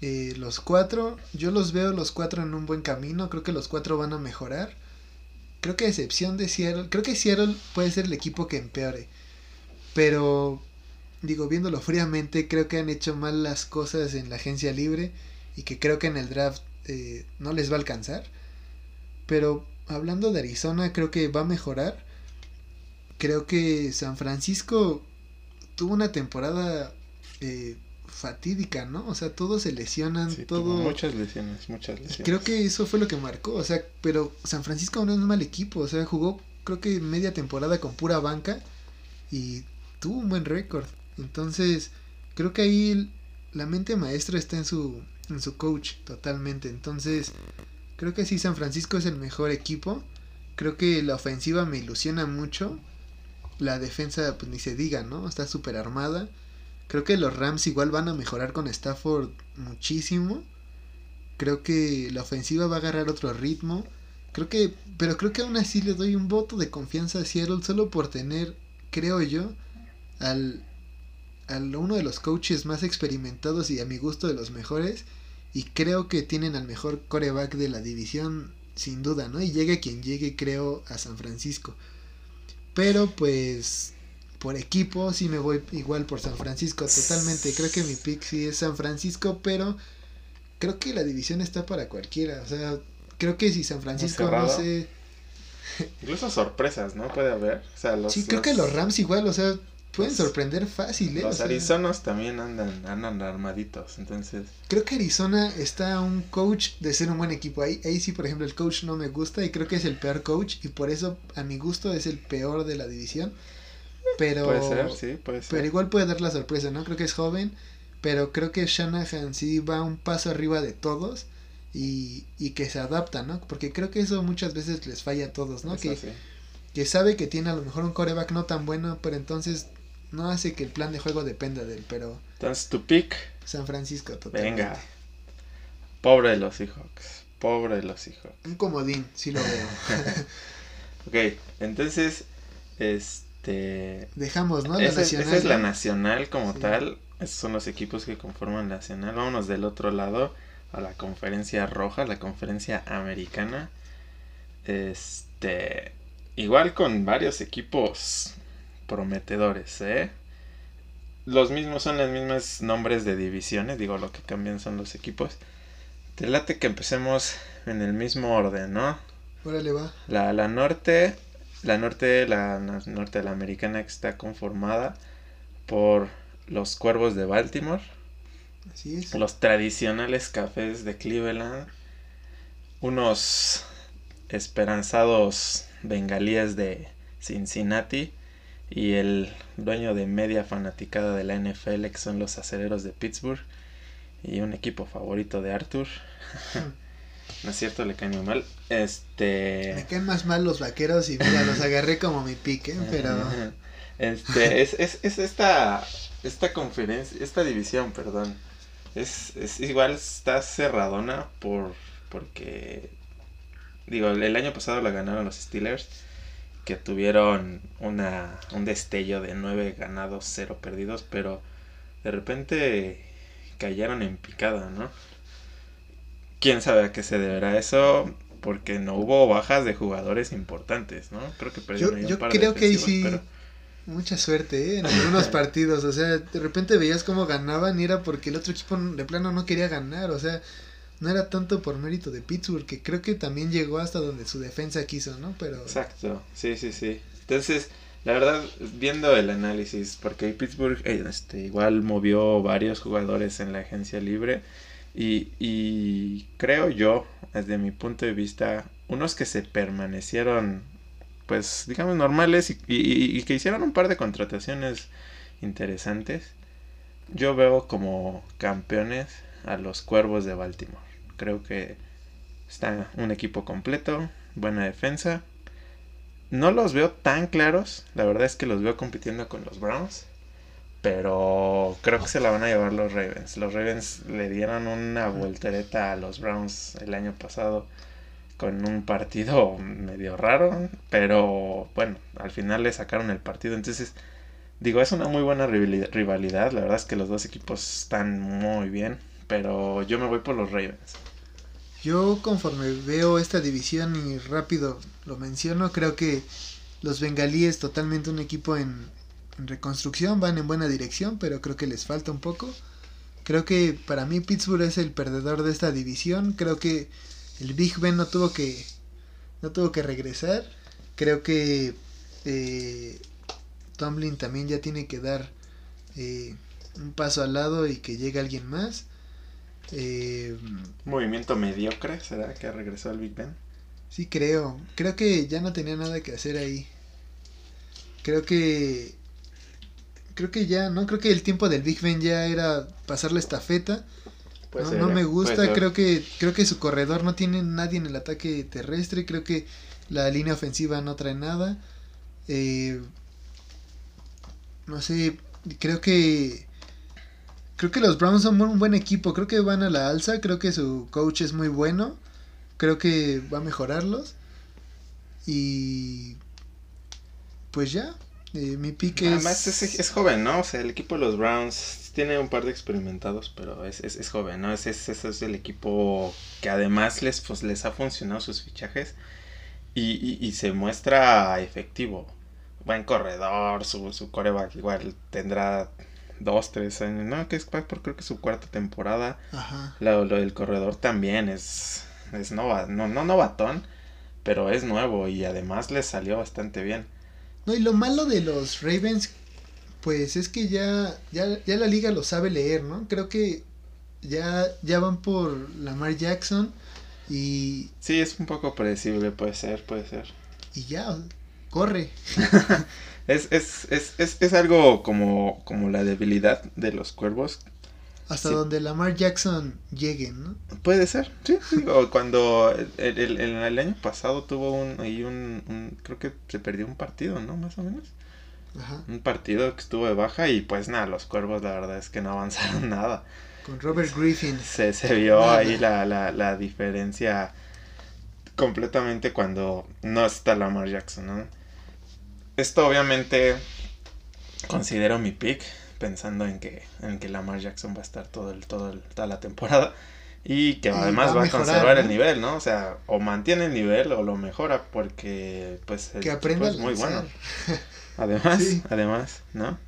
eh, los cuatro, yo los veo los cuatro en un buen camino. Creo que los cuatro van a mejorar. Creo que a excepción de Seattle, creo que Seattle puede ser el equipo que empeore. Pero digo, viéndolo fríamente, creo que han hecho mal las cosas en la agencia libre y que creo que en el draft eh, no les va a alcanzar. Pero hablando de Arizona, creo que va a mejorar. Creo que San Francisco tuvo una temporada eh, fatídica, ¿no? O sea, todos se lesionan, todo... Muchas lesiones, muchas lesiones. Creo que eso fue lo que marcó, o sea, pero San Francisco no es un mal equipo, o sea, jugó creo que media temporada con pura banca y tuvo un buen récord. Entonces, creo que ahí la mente maestra está en su, en su coach totalmente. Entonces, creo que sí, San Francisco es el mejor equipo. Creo que la ofensiva me ilusiona mucho. La defensa, pues ni se diga, ¿no? Está súper armada. Creo que los Rams igual van a mejorar con Stafford muchísimo. Creo que la ofensiva va a agarrar otro ritmo. Creo que, pero creo que aún así le doy un voto de confianza a Seattle solo por tener, creo yo, al a uno de los coaches más experimentados y a mi gusto de los mejores. Y creo que tienen al mejor coreback de la división, sin duda, ¿no? Y llegue quien llegue, creo, a San Francisco. Pero pues por equipo sí me voy igual por San Francisco, totalmente. Creo que mi pick sí es San Francisco, pero creo que la división está para cualquiera. O sea, creo que si San Francisco, no sé. Incluso sorpresas, ¿no? Puede haber. O sea, los, sí, creo que los Rams igual, o sea, pueden sorprender fácil, ¿eh? O Los sea, Arizonos también andan, andan armaditos. Entonces, Creo que Arizona está un coach de ser un buen equipo. Ahí, ahí sí, por ejemplo, el coach no me gusta y creo que es el peor coach y por eso, a mi gusto, es el peor de la división. Pero, puede ser, sí, puede ser. pero igual puede dar la sorpresa, ¿no? Creo que es joven, pero creo que Shanahan sí va un paso arriba de todos y, y que se adapta, ¿no? Porque creo que eso muchas veces les falla a todos, ¿no? Que, que sabe que tiene a lo mejor un coreback no tan bueno, pero entonces no hace que el plan de juego dependa de él, pero Entonces, tu pick, San Francisco totalmente. venga. Pobre de los Seahawks. Pobre de los Seahawks. Un comodín, sí lo veo. Ok, entonces, este... Dejamos, ¿no? La esa, es- nacional. esa es la nacional como Sí. tal. Esos son los equipos que conforman la nacional. Vámonos del otro lado a la conferencia roja, la conferencia americana. Este, igual con varios equipos prometedores, ¿eh? Los mismos son los mismos nombres de divisiones, digo, lo que cambian son los equipos. Te late que empecemos en el mismo orden, ¿no? Órale, va. La, la norte, la norte, la norte de la americana que está conformada por los cuervos de Baltimore, Así es. los tradicionales cafés de Cleveland, unos esperanzados bengalíes de Cincinnati y el dueño de media fanaticada de la NFL que son los acereros de Pittsburgh y un equipo favorito de Arthur. no es cierto, le muy mal. Este Me caen más mal los vaqueros y mira, los agarré como mi pique, pero Este, es, es, es esta, esta conferencia, esta división, perdón. Es, es igual está cerradona por, porque, digo, el año pasado la ganaron los Steelers, que tuvieron una, un destello de nueve ganados, cero perdidos, pero de repente cayeron en picada, ¿no? ¿Quién sabe a qué se deberá eso? Porque no hubo bajas de jugadores importantes, ¿no? Creo que perdieron un yo par de creo que sí- pero- mucha suerte, ¿eh? En algunos partidos, o sea, de repente veías cómo ganaban y era porque el otro equipo de plano no quería ganar, o sea, no era tanto por mérito de Pittsburgh, que creo que también llegó hasta donde su defensa quiso, ¿no? Pero Exacto, sí, sí, sí. Entonces, la verdad, viendo el análisis, porque Pittsburgh eh, este, igual movió varios jugadores en la agencia libre y, y creo yo, desde mi punto de vista, unos que se permanecieron, pues, digamos, normales y, y- y que hicieron un par de contrataciones interesantes, yo veo como campeones a los Cuervos de Baltimore. Creo que está un equipo completo, buena defensa. No los veo tan claros, la verdad es que los veo compitiendo con los Browns, pero creo que se la van a llevar los Ravens. Los Ravens le dieron una voltereta a los Browns el año pasado con un partido medio raro, pero bueno, al final le sacaron el partido, entonces digo, es una muy buena rivali- rivalidad, la verdad es que los dos equipos están muy bien, pero yo me voy por los Ravens. yo conforme veo esta división y rápido lo menciono, creo que los bengalíes totalmente un equipo en, reconstrucción, van en buena dirección, pero creo que les falta un poco. Creo que para mí Pittsburgh es el perdedor de esta división. Creo que el Big Ben no tuvo que no tuvo que regresar. Creo que eh, Tomlin también ya tiene que dar eh, un paso al lado y que llegue alguien más. Eh, Movimiento mediocre, ¿será que regresó el Big Ben? sí creo. Creo que ya no tenía nada que hacer ahí. Creo que creo que ya, ¿no? Creo que el tiempo del Big Ben ya era pasar la estafeta. Puede no, ser, no me puede gusta, creo que creo que su corredor no tiene nadie en el ataque terrestre, creo que la línea ofensiva no trae nada. Eh, no sé, creo que creo que los Browns son un buen equipo, creo que van a la alza, creo que su coach es muy bueno, creo que va a mejorarlos y pues ya, eh, mi pick es Además es, es joven, ¿no? O sea, el equipo de los Browns tiene un par de experimentados, pero es, es, es joven, ¿no? Ese es, el equipo que además les, pues, les ha funcionado sus fichajes y, y, y se muestra efectivo. Buen corredor, su, su coreback igual tendrá dos, tres años. No, que es por creo que su cuarta temporada. Ajá. Lo, lo del corredor también es, es nova, no, no novatón, pero es nuevo y además le salió bastante bien. No, y lo malo de los Ravens, pues es que ya, ya, ya la liga lo sabe leer, ¿no? Creo que ya, ya van por Lamar Jackson y, Sí, es un poco predecible, puede ser, puede ser. y ya, corre. Es, es, es, es, es algo como, como la debilidad de los cuervos. Hasta Sí. donde Lamar Jackson llegue, ¿no? Puede ser, sí. sí, O cuando el, el, el- el año pasado tuvo un, ahí un, un- creo que se perdió un partido, ¿no? Más o menos. Ajá. Un partido que estuvo de baja y pues nada, los cuervos la verdad es que no avanzaron nada. Con Robert Griffin. Se, se vio Nada. ahí la, la, la diferencia completamente cuando no está Lamar Jackson, ¿no? Esto obviamente considero mi pick pensando en que, en que Lamar Jackson va a estar todo el, todo el- toda la temporada y que Y además va a va a, mejorar, conservar ¿no? el nivel, ¿no? O sea, o mantiene el nivel o lo mejora porque pues el Que equipo aprenda a es muy bueno. Además, Sí. además, ¿no?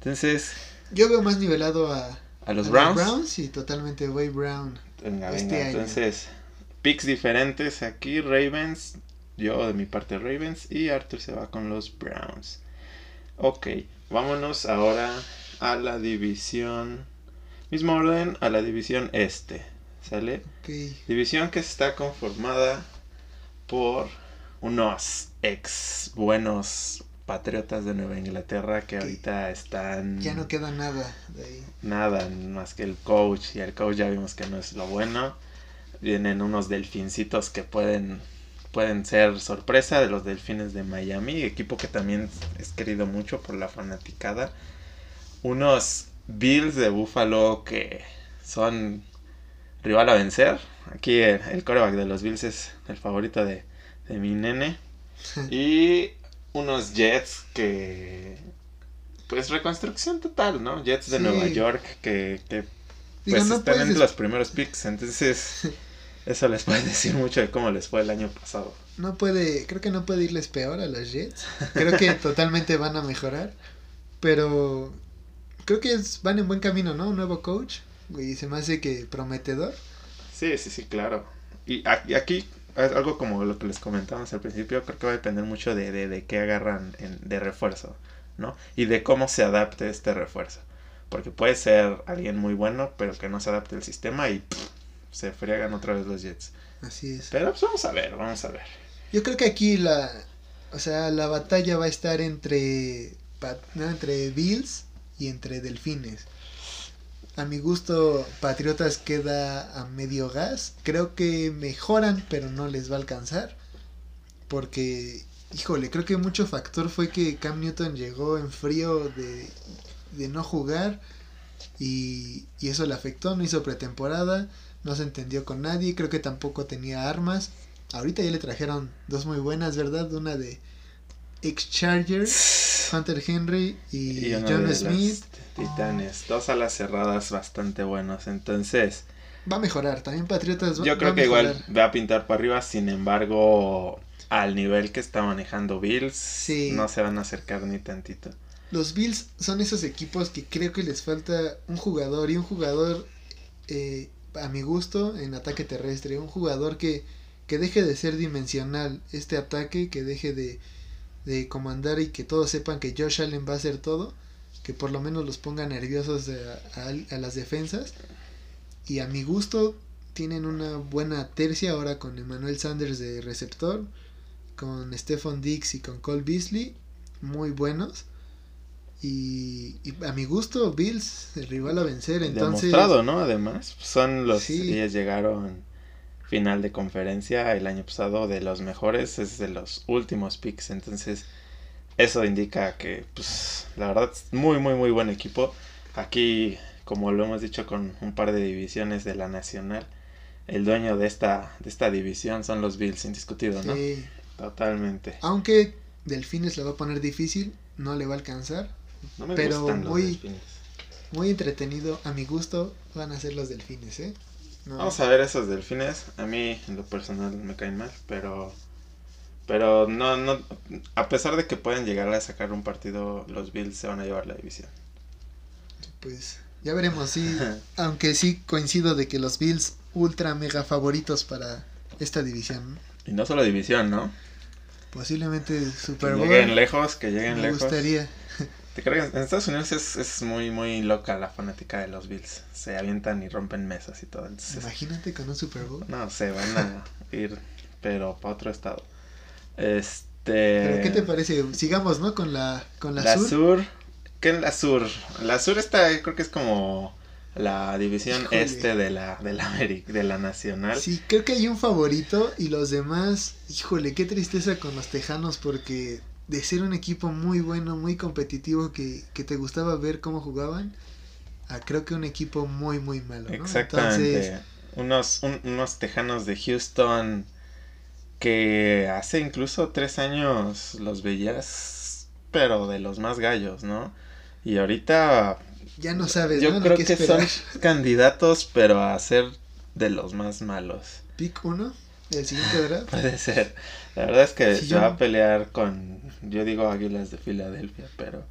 Entonces, Yo veo más nivelado a, a los a Browns y totalmente Way Brown. Venga, este venga, año. entonces, picks diferentes aquí, Ravens, yo de mi parte Ravens y Arthur se va con los Browns. Ok, vámonos ahora a la división, mismo orden, a la división este, ¿sale? Ok. División que está conformada por unos ex buenos patriotas de Nueva Inglaterra que Ok. ahorita están Ya no queda nada de ahí. nada más que el coach y el coach ya vimos que no es lo bueno vienen unos delfincitos que pueden pueden ser sorpresa de los delfines de Miami equipo que también es querido mucho por la fanaticada unos Bills de Buffalo que son rival a vencer aquí el, el coreback de los Bills es el favorito de, de mi nene y unos Jets que pues reconstrucción total, ¿no? Jets de Sí. Nueva York que, que Digo, pues no están puedes entre los primeros picks, entonces eso les puede decir mucho de cómo les fue el año pasado. No puede, creo que no puede irles peor a los Jets. Creo que totalmente van a mejorar. Pero creo que es- van en buen camino, ¿no? Un nuevo coach. Y se me hace que prometedor. Sí, sí, sí, claro. Y aquí, algo como lo que les comentábamos al principio, creo que va a depender mucho de, de, de qué agarran en- de refuerzo, ¿no? Y de cómo se adapte este refuerzo. Porque puede ser alguien muy bueno, pero que no se adapte al sistema y pff, se friegan otra vez los Jets. Así es. Pero pues vamos a ver, vamos a ver. Yo creo que aquí la, o sea, la batalla va a estar entre, no, entre Bills y entre Delfines. A mi gusto, Patriotas queda a medio gas. Creo que mejoran, pero no les va a alcanzar. Porque, híjole, creo que mucho factor fue que Cam Newton llegó en frío de, de no jugar. Y, y eso le afectó, no hizo pretemporada, no se entendió con nadie, creo que tampoco tenía armas. Ahorita ya le trajeron dos muy buenas, ¿verdad? Una de ex Charger, Hunter Henry y, John Smith. Titanes, dos alas cerradas bastante buenos. Entonces, Va a mejorar, también Patriotas va- yo creo que igual va a pintar para arriba. Sin embargo, al nivel que está manejando Bills, Sí. no se van a acercar ni tantito. Los Bills son esos equipos que creo que les falta un jugador y un jugador eh, a mi gusto en ataque terrestre, un jugador que, que deje de ser dimensional este ataque, que deje de, de comandar y que todos sepan que Josh Allen va a hacer todo, que por lo menos los ponga nerviosos a, las defensas. Y a mi gusto tienen una buena tercia ahora con Emmanuel Sanders de receptor, con Stephon Dix y con Cole Beasley, muy buenos. Y, y a mi gusto, Bills, el rival a vencer. Entonces, Demostrado, ¿no? Además, son los. Sí. Ellos llegaron final de conferencia el año pasado de los mejores, es de los últimos picks. Entonces, eso indica que, pues, la verdad, es muy, muy, muy buen equipo. Aquí, como lo hemos dicho con un par de divisiones de la nacional, el dueño de esta, de esta división son los Bills, indiscutido, ¿no? sí, Totalmente. aunque Delfines la va a poner difícil, no le va a alcanzar. No me pero gustan los muy- delfines. Muy entretenido, a mi gusto, van a ser los Delfines, ¿eh? No, Vamos a ver esos delfines. A mí, en lo personal, me caen mal, pero. Pero no, no. A pesar de que pueden llegar a sacar un partido, los Bills se van a llevar la división. pues ya veremos, sí. aunque sí coincido de que los Bills ultra mega favoritos para esta división. Y no solo división, ¿no? Posiblemente Super que Bowl. lleguen lejos, que lleguen me lejos. gustaría. Te creo que en Estados Unidos es, es muy, muy loca la fanática de los Bills. Se avientan y rompen mesas y todo. Entonces, Imagínate con un Super Bowl. no, se van a ir, pero para otro estado. Este. Pero ¿qué te parece? Sigamos, ¿no? Con la, con la, La sur. sur. ¿Qué es la sur? La sur está, creo que es como la división Híjole. este de la, de la, de la nacional. Sí, creo que hay un favorito y los demás, híjole, qué tristeza con los Tejanos porque de ser un equipo muy bueno, muy competitivo que, que te gustaba ver cómo jugaban, a creo que un equipo muy, muy malo, ¿no? Exactamente. Entonces, Unos, un- unos tejanos de Houston que hace incluso tres años los veías, pero de los más gallos, ¿no? Y ahorita ya no sabes, yo ¿no? Creo que esperar. son candidatos, pero a ser de los más malos. Pick 1 del siguiente draft. Puede ser. La verdad es que Sí, se yo- va a pelear con, yo digo Águilas de Filadelfia, pero,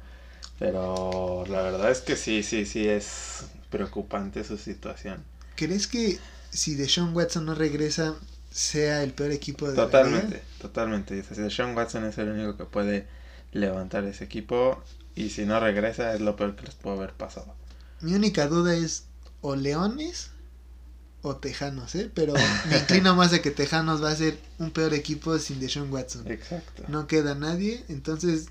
pero la verdad es que sí, sí, sí es preocupante su situación. ¿Crees que si Deshaun Watson no regresa sea el peor equipo de la Totalmente, liga? totalmente. Dice, Sean Watson es el único que puede levantar ese equipo y si no regresa es lo peor que les puede haber pasado. Mi única duda es o Leones o Tejanos, ¿eh? Pero me inclino más de que Tejanos va a ser un peor equipo sin Deshaun Watson. Exacto. No queda nadie, entonces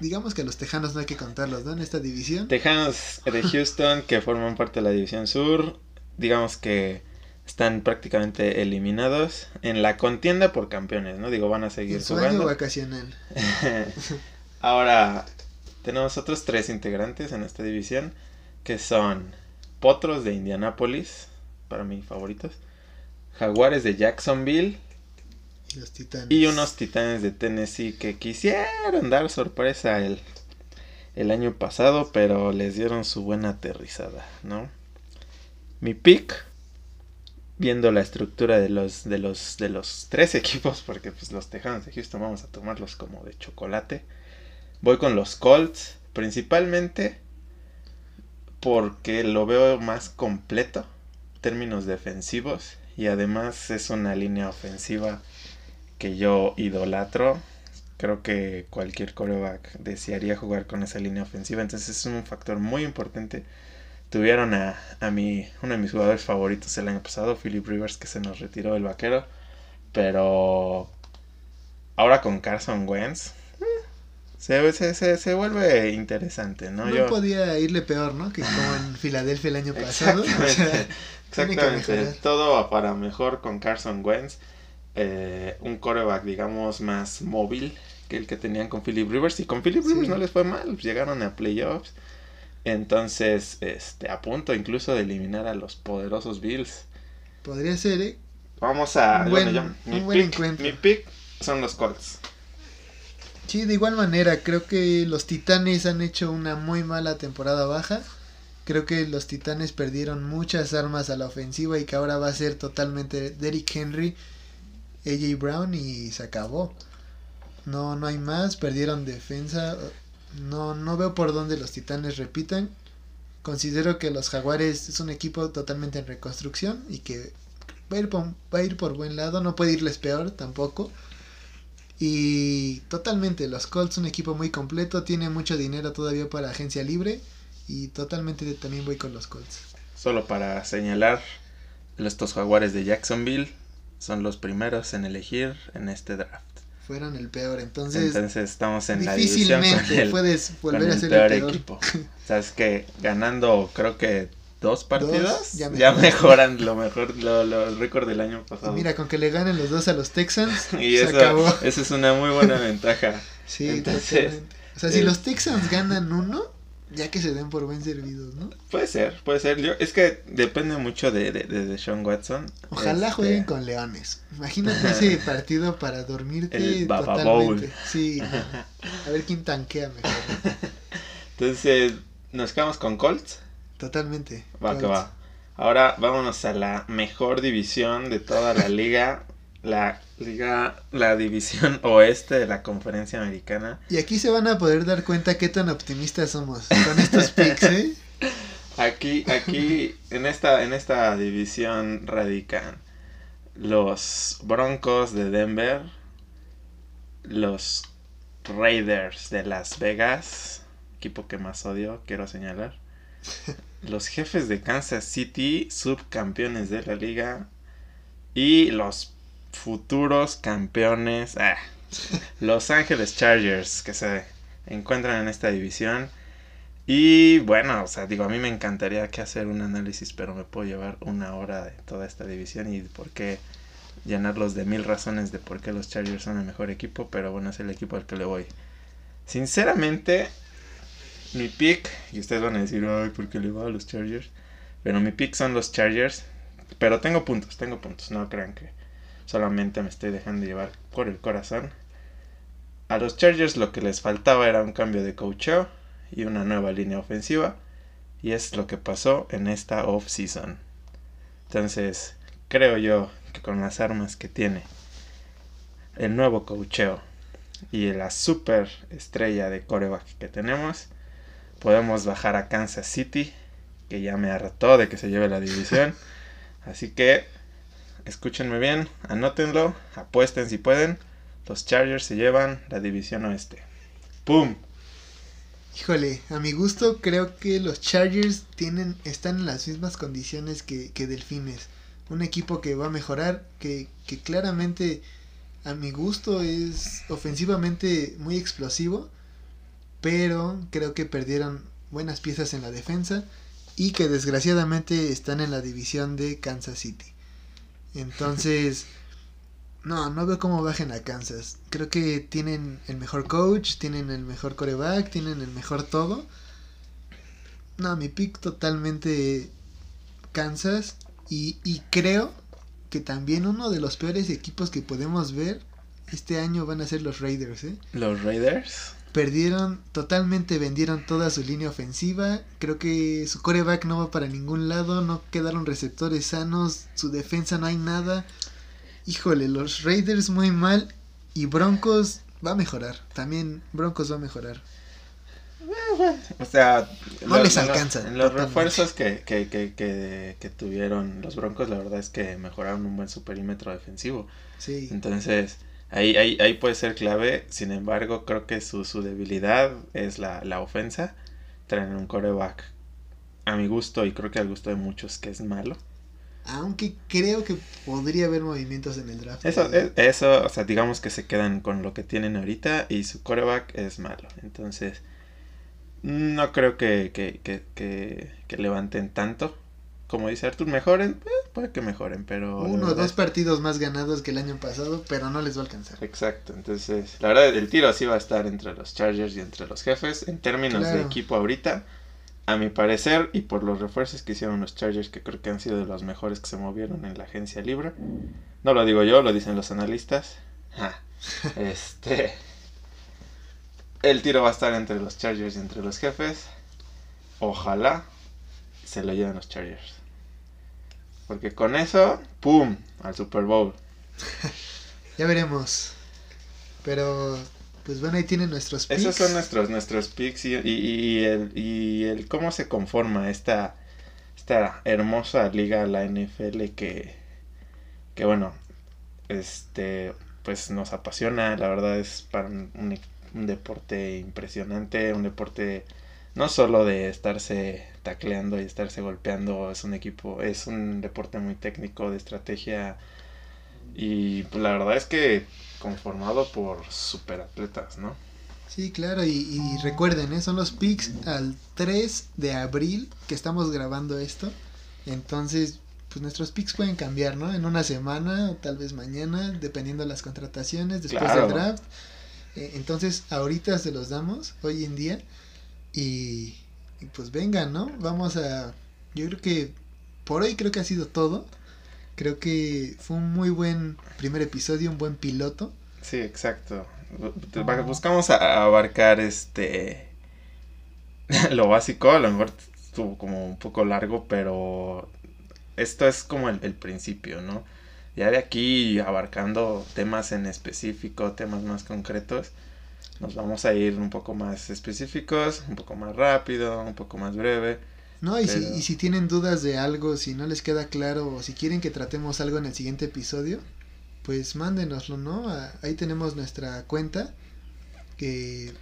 digamos que a los Tejanos no hay que contarlos, ¿no? En esta división. Tejanos de Houston que forman parte de la división sur, digamos que están prácticamente eliminados en la contienda por campeones, ¿no? Digo, van a seguir en su jugando. vacacional. Ahora, tenemos otros tres integrantes en esta división, que son Potros de Indianápolis, para mí favoritos, Jaguares de Jacksonville Y los Titanes. y unos Titanes de Tennessee que quisieron dar sorpresa el, el año pasado, pero les dieron su buena aterrizada, ¿no? Mi pick, viendo la estructura de los, de los, de los tres equipos, porque pues los Tejanos de Houston vamos a tomarlos como de chocolate. Voy con los Colts, principalmente porque lo veo más completo términos defensivos y además es una línea ofensiva que yo idolatro. Creo que cualquier coreback desearía jugar con esa línea ofensiva, entonces es un factor muy importante. Tuvieron a, a mi, uno de mis jugadores favoritos el año pasado, Philip Rivers, que se nos retiró del vaquero, pero ahora con Carson Wentz se, se, se, se vuelve interesante, ¿no? No Yo- podía irle peor, ¿no? Que como en Filadelfia el año pasado. O sea, Exactamente. Todo para mejor con Carson Wentz. Eh, un coreback, digamos, más móvil que el que tenían con Philip Rivers. Y con Philip Sí. Rivers no les fue mal, pues, llegaron a playoffs. Entonces, este, a punto incluso de eliminar a los poderosos Bills. podría ser, ¿eh? Vamos a. Un buen- yo- mi, un buen pick, encuentro. mi pick son los Colts. Sí, de igual manera, creo que los Titanes han hecho una muy mala temporada baja. Creo que los Titanes perdieron muchas armas a la ofensiva y que ahora va a ser totalmente Derrick Henry, AJ Brown y se acabó. No, no hay más, perdieron defensa. No, no veo por dónde los Titanes repitan. Considero que los Jaguares es un equipo totalmente en reconstrucción y que va a ir por, va a ir por buen lado, no puede irles peor tampoco. Y totalmente, los Colts un equipo muy completo, tiene mucho dinero todavía para agencia libre y totalmente también voy con los Colts. Solo para señalar, estos jaguares de Jacksonville son los primeros en elegir en este draft. Fueron el peor, entonces, Entonces estamos en la división difícilmente el, puedes con volver a el ser peor el peor. equipo. O sea, es que ganando creo que dos partidos ya ya, mejoran. lo mejor, lo, lo- el récord del año pasado. Mira, con que le ganen los dos a los Texans, y se eso, acabó. eso es una muy buena ventaja. Sí, Entonces, totalmente. O sea, si los Texans ganan uno, ya que se den por buen servidos, ¿no? Puede ser, puede ser. Yo, es que depende mucho de, de, de, Sean Watson. Ojalá Este, jueguen con Leones. Imagínate ese partido para dormirte El Baba totalmente. Bowl. Sí, a ver quién tanquea mejor. Entonces, nos quedamos con Colts. Totalmente. Va que Colts. va. Ahora vámonos a la mejor división de toda la liga. La liga, la división oeste de la conferencia americana. Y aquí se van a poder dar cuenta qué tan optimistas somos con estos picks, ¿eh? Aquí, aquí, en esta, en esta división radican los Broncos de Denver, los Raiders de Las Vegas, equipo que más odio, quiero señalar. Los jefes de Kansas City, subcampeones de la liga. Y los futuros campeones, ah, Los Ángeles Chargers, que se encuentran en esta división. Y bueno, o sea, digo, a mí me encantaría que hacer un análisis, pero me puedo llevar una hora de toda esta división y por qué llenarlos de mil razones de por qué los Chargers son el mejor equipo, pero bueno, es el equipo al que le voy. Sinceramente, mi pick, y ustedes van a decir, ay, ¿por qué le va a los Chargers? Pero mi pick son los Chargers, pero tengo puntos, tengo puntos, no crean que solamente me estoy dejando llevar por el corazón. A los Chargers lo que les faltaba era un cambio de coacheo y una nueva línea ofensiva, y es lo que pasó en esta off-season. Entonces, creo yo que con las armas que tiene el nuevo cocheo y la super estrella de coreback que tenemos, podemos bajar a Kansas City, que ya me hartó de que se lleve la división. Así que escúchenme bien, anótenlo, apuesten si pueden. Los Chargers se llevan la división oeste. ¡Pum! Híjole, a mi gusto creo que los Chargers tienen, están en las mismas condiciones que, que Delfines un equipo que va a mejorar, que, que claramente a mi gusto es ofensivamente muy explosivo, pero creo que perdieron buenas piezas en la defensa y que desgraciadamente están en la división de Kansas City. Entonces, no, no veo cómo bajen a Kansas. Creo que tienen el mejor coach, tienen el mejor coreback, tienen el mejor todo. No, mi pick totalmente Kansas y, creo que también uno de los peores equipos que podemos ver este año van a ser los Raiders. ¿eh? ¿Los Raiders? Perdieron, totalmente vendieron toda su línea ofensiva. Creo que su coreback no va para ningún lado. No quedaron receptores sanos. Su defensa no hay nada. Híjole, los Raiders muy mal. Y Broncos va a mejorar. También Broncos va a mejorar. O sea, no les alcanza. En los refuerzos que, que, que, que, tuvieron los Broncos, la verdad es que mejoraron un buen superímetro defensivo. Sí. Entonces, ahí, ahí, ahí puede ser clave. Sin embargo, creo que su, su debilidad es la, la ofensa. Traen un coreback a mi gusto y creo que al gusto de muchos que es malo. Aunque creo que podría haber movimientos en el draft. Eso, eso, o sea, digamos que se quedan con lo que tienen ahorita y su coreback es malo. Entonces, no creo que, que, que, que, levanten tanto. Como dice Artur, mejoren, eh, puede que mejoren, pero... Uno o dos partidos más ganados que el año pasado, pero no les va a alcanzar. Exacto, entonces, la verdad, el tiro sí va a estar entre los Chargers y entre los jefes. En términos de equipo ahorita, a mi parecer, y por los refuerzos que hicieron los Chargers, que creo que han sido de los mejores que se movieron en la agencia libre, no lo digo yo, lo dicen los analistas. este el tiro va a estar entre los Chargers y entre los jefes. Ojalá se lo lleven los Chargers. Porque con eso, ¡pum! Al Super Bowl. ya veremos. Pero, pues bueno, ahí tienen nuestros picks. Esos son nuestros, nuestros picks y, y, el, y el cómo se conforma esta, esta hermosa liga, la NFL, que, que bueno, este, pues nos apasiona. La verdad es para un, un un deporte impresionante, un deporte no solo de estarse tacleando y estarse golpeando, es un equipo, es un deporte muy técnico, de estrategia y pues, la verdad es que conformado por superatletas, ¿no? Sí, claro, y, recuerden, ¿eh? son los picks al 3 de abril que estamos grabando esto. Entonces, pues nuestros picks pueden cambiar, ¿no? En una semana o tal vez mañana, dependiendo de las contrataciones, después del draft. Eh, entonces, ahorita se los damos, hoy en día. Y, pues vengan, ¿no? Vamos a... Yo creo que por hoy creo que ha sido todo. Creo que fue un muy buen primer episodio, un buen piloto. Sí, exacto. Buscamos abarcar este... lo básico, a lo mejor estuvo como un poco largo, pero esto es como el, el principio, ¿no? Ya de aquí abarcando temas en específico, temas más concretos, nos vamos a ir un poco más específicos, un poco más rápido, un poco más breve. No, y, si, y si tienen dudas de algo, si no les queda claro o si quieren que tratemos algo en el siguiente episodio, pues mándenoslo, ¿no? ahí tenemos nuestra cuenta que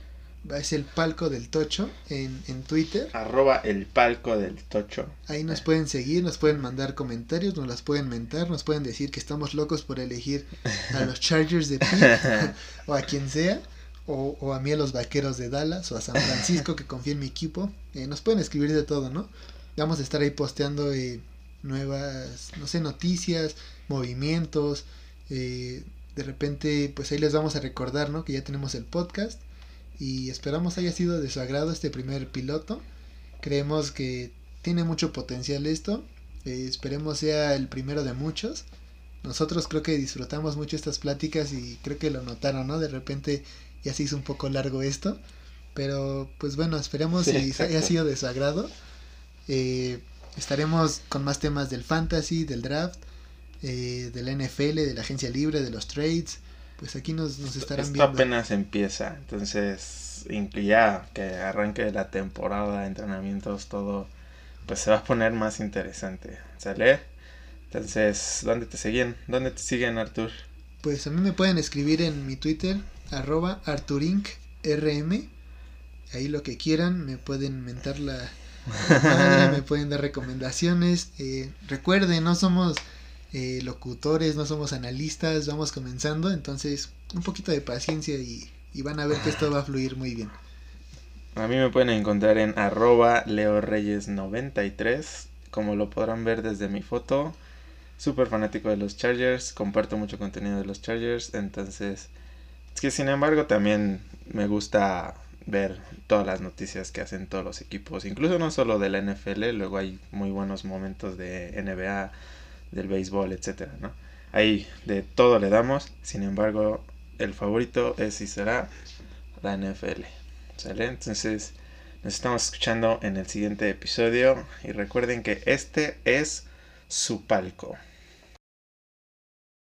es el palco del tocho en, en Twitter. Arroba el palco del tocho. Ahí nos pueden seguir, nos pueden mandar comentarios, nos las pueden mentar, nos pueden decir que estamos locos por elegir a los Chargers de Pitt o a quien sea. O, o, a mí a los vaqueros de Dallas o a San Francisco que confía en mi equipo. Eh, nos pueden escribir de todo, ¿no? Vamos a estar ahí posteando eh, nuevas, no sé, noticias, movimientos. Eh, de repente, pues ahí les vamos a recordar, ¿no? Que ya tenemos el podcast y esperamos haya sido de su agrado este primer piloto. Creemos que tiene mucho potencial esto. Eh, esperemos sea el primero de muchos. Nosotros creo que disfrutamos mucho estas pláticas y creo que lo notaron, ¿no? De repente ya se hizo un poco largo esto. Pero pues bueno, esperemos si haya sido de su agrado. Eh, estaremos con más temas del fantasy, del draft, eh, del NFL, de la agencia libre, de los trades pues aquí nos, nos estarán Esto apenas empieza, entonces ya que arranque la temporada de entrenamientos, todo, pues se va a poner más interesante, ¿sale? Entonces, ¿dónde te siguen? ¿Dónde te siguen, Artur? Pues a mí me pueden escribir en mi Twitter, arroba arturinkrm, ahí lo que quieran, me pueden mentar la... me pueden dar recomendaciones. Eh, recuerden, no somos eh, locutores, no somos analistas, vamos comenzando, entonces un poquito de paciencia y, van a ver que esto va a fluir muy bien. A mí me pueden encontrar en arroba leoreyes93, como lo podrán ver desde mi foto. Súper fanático de los Chargers, comparto mucho contenido de los Chargers, entonces es que sin embargo también me gusta ver todas las noticias que hacen todos los equipos, incluso no solo de la NFL, luego hay muy buenos momentos de NBA, del béisbol, etcétera, ¿no? Ahí de todo le damos, sin embargo, el favorito es y será la NFL. Entonces, nos estamos escuchando en el siguiente episodio y recuerden que este es su palco.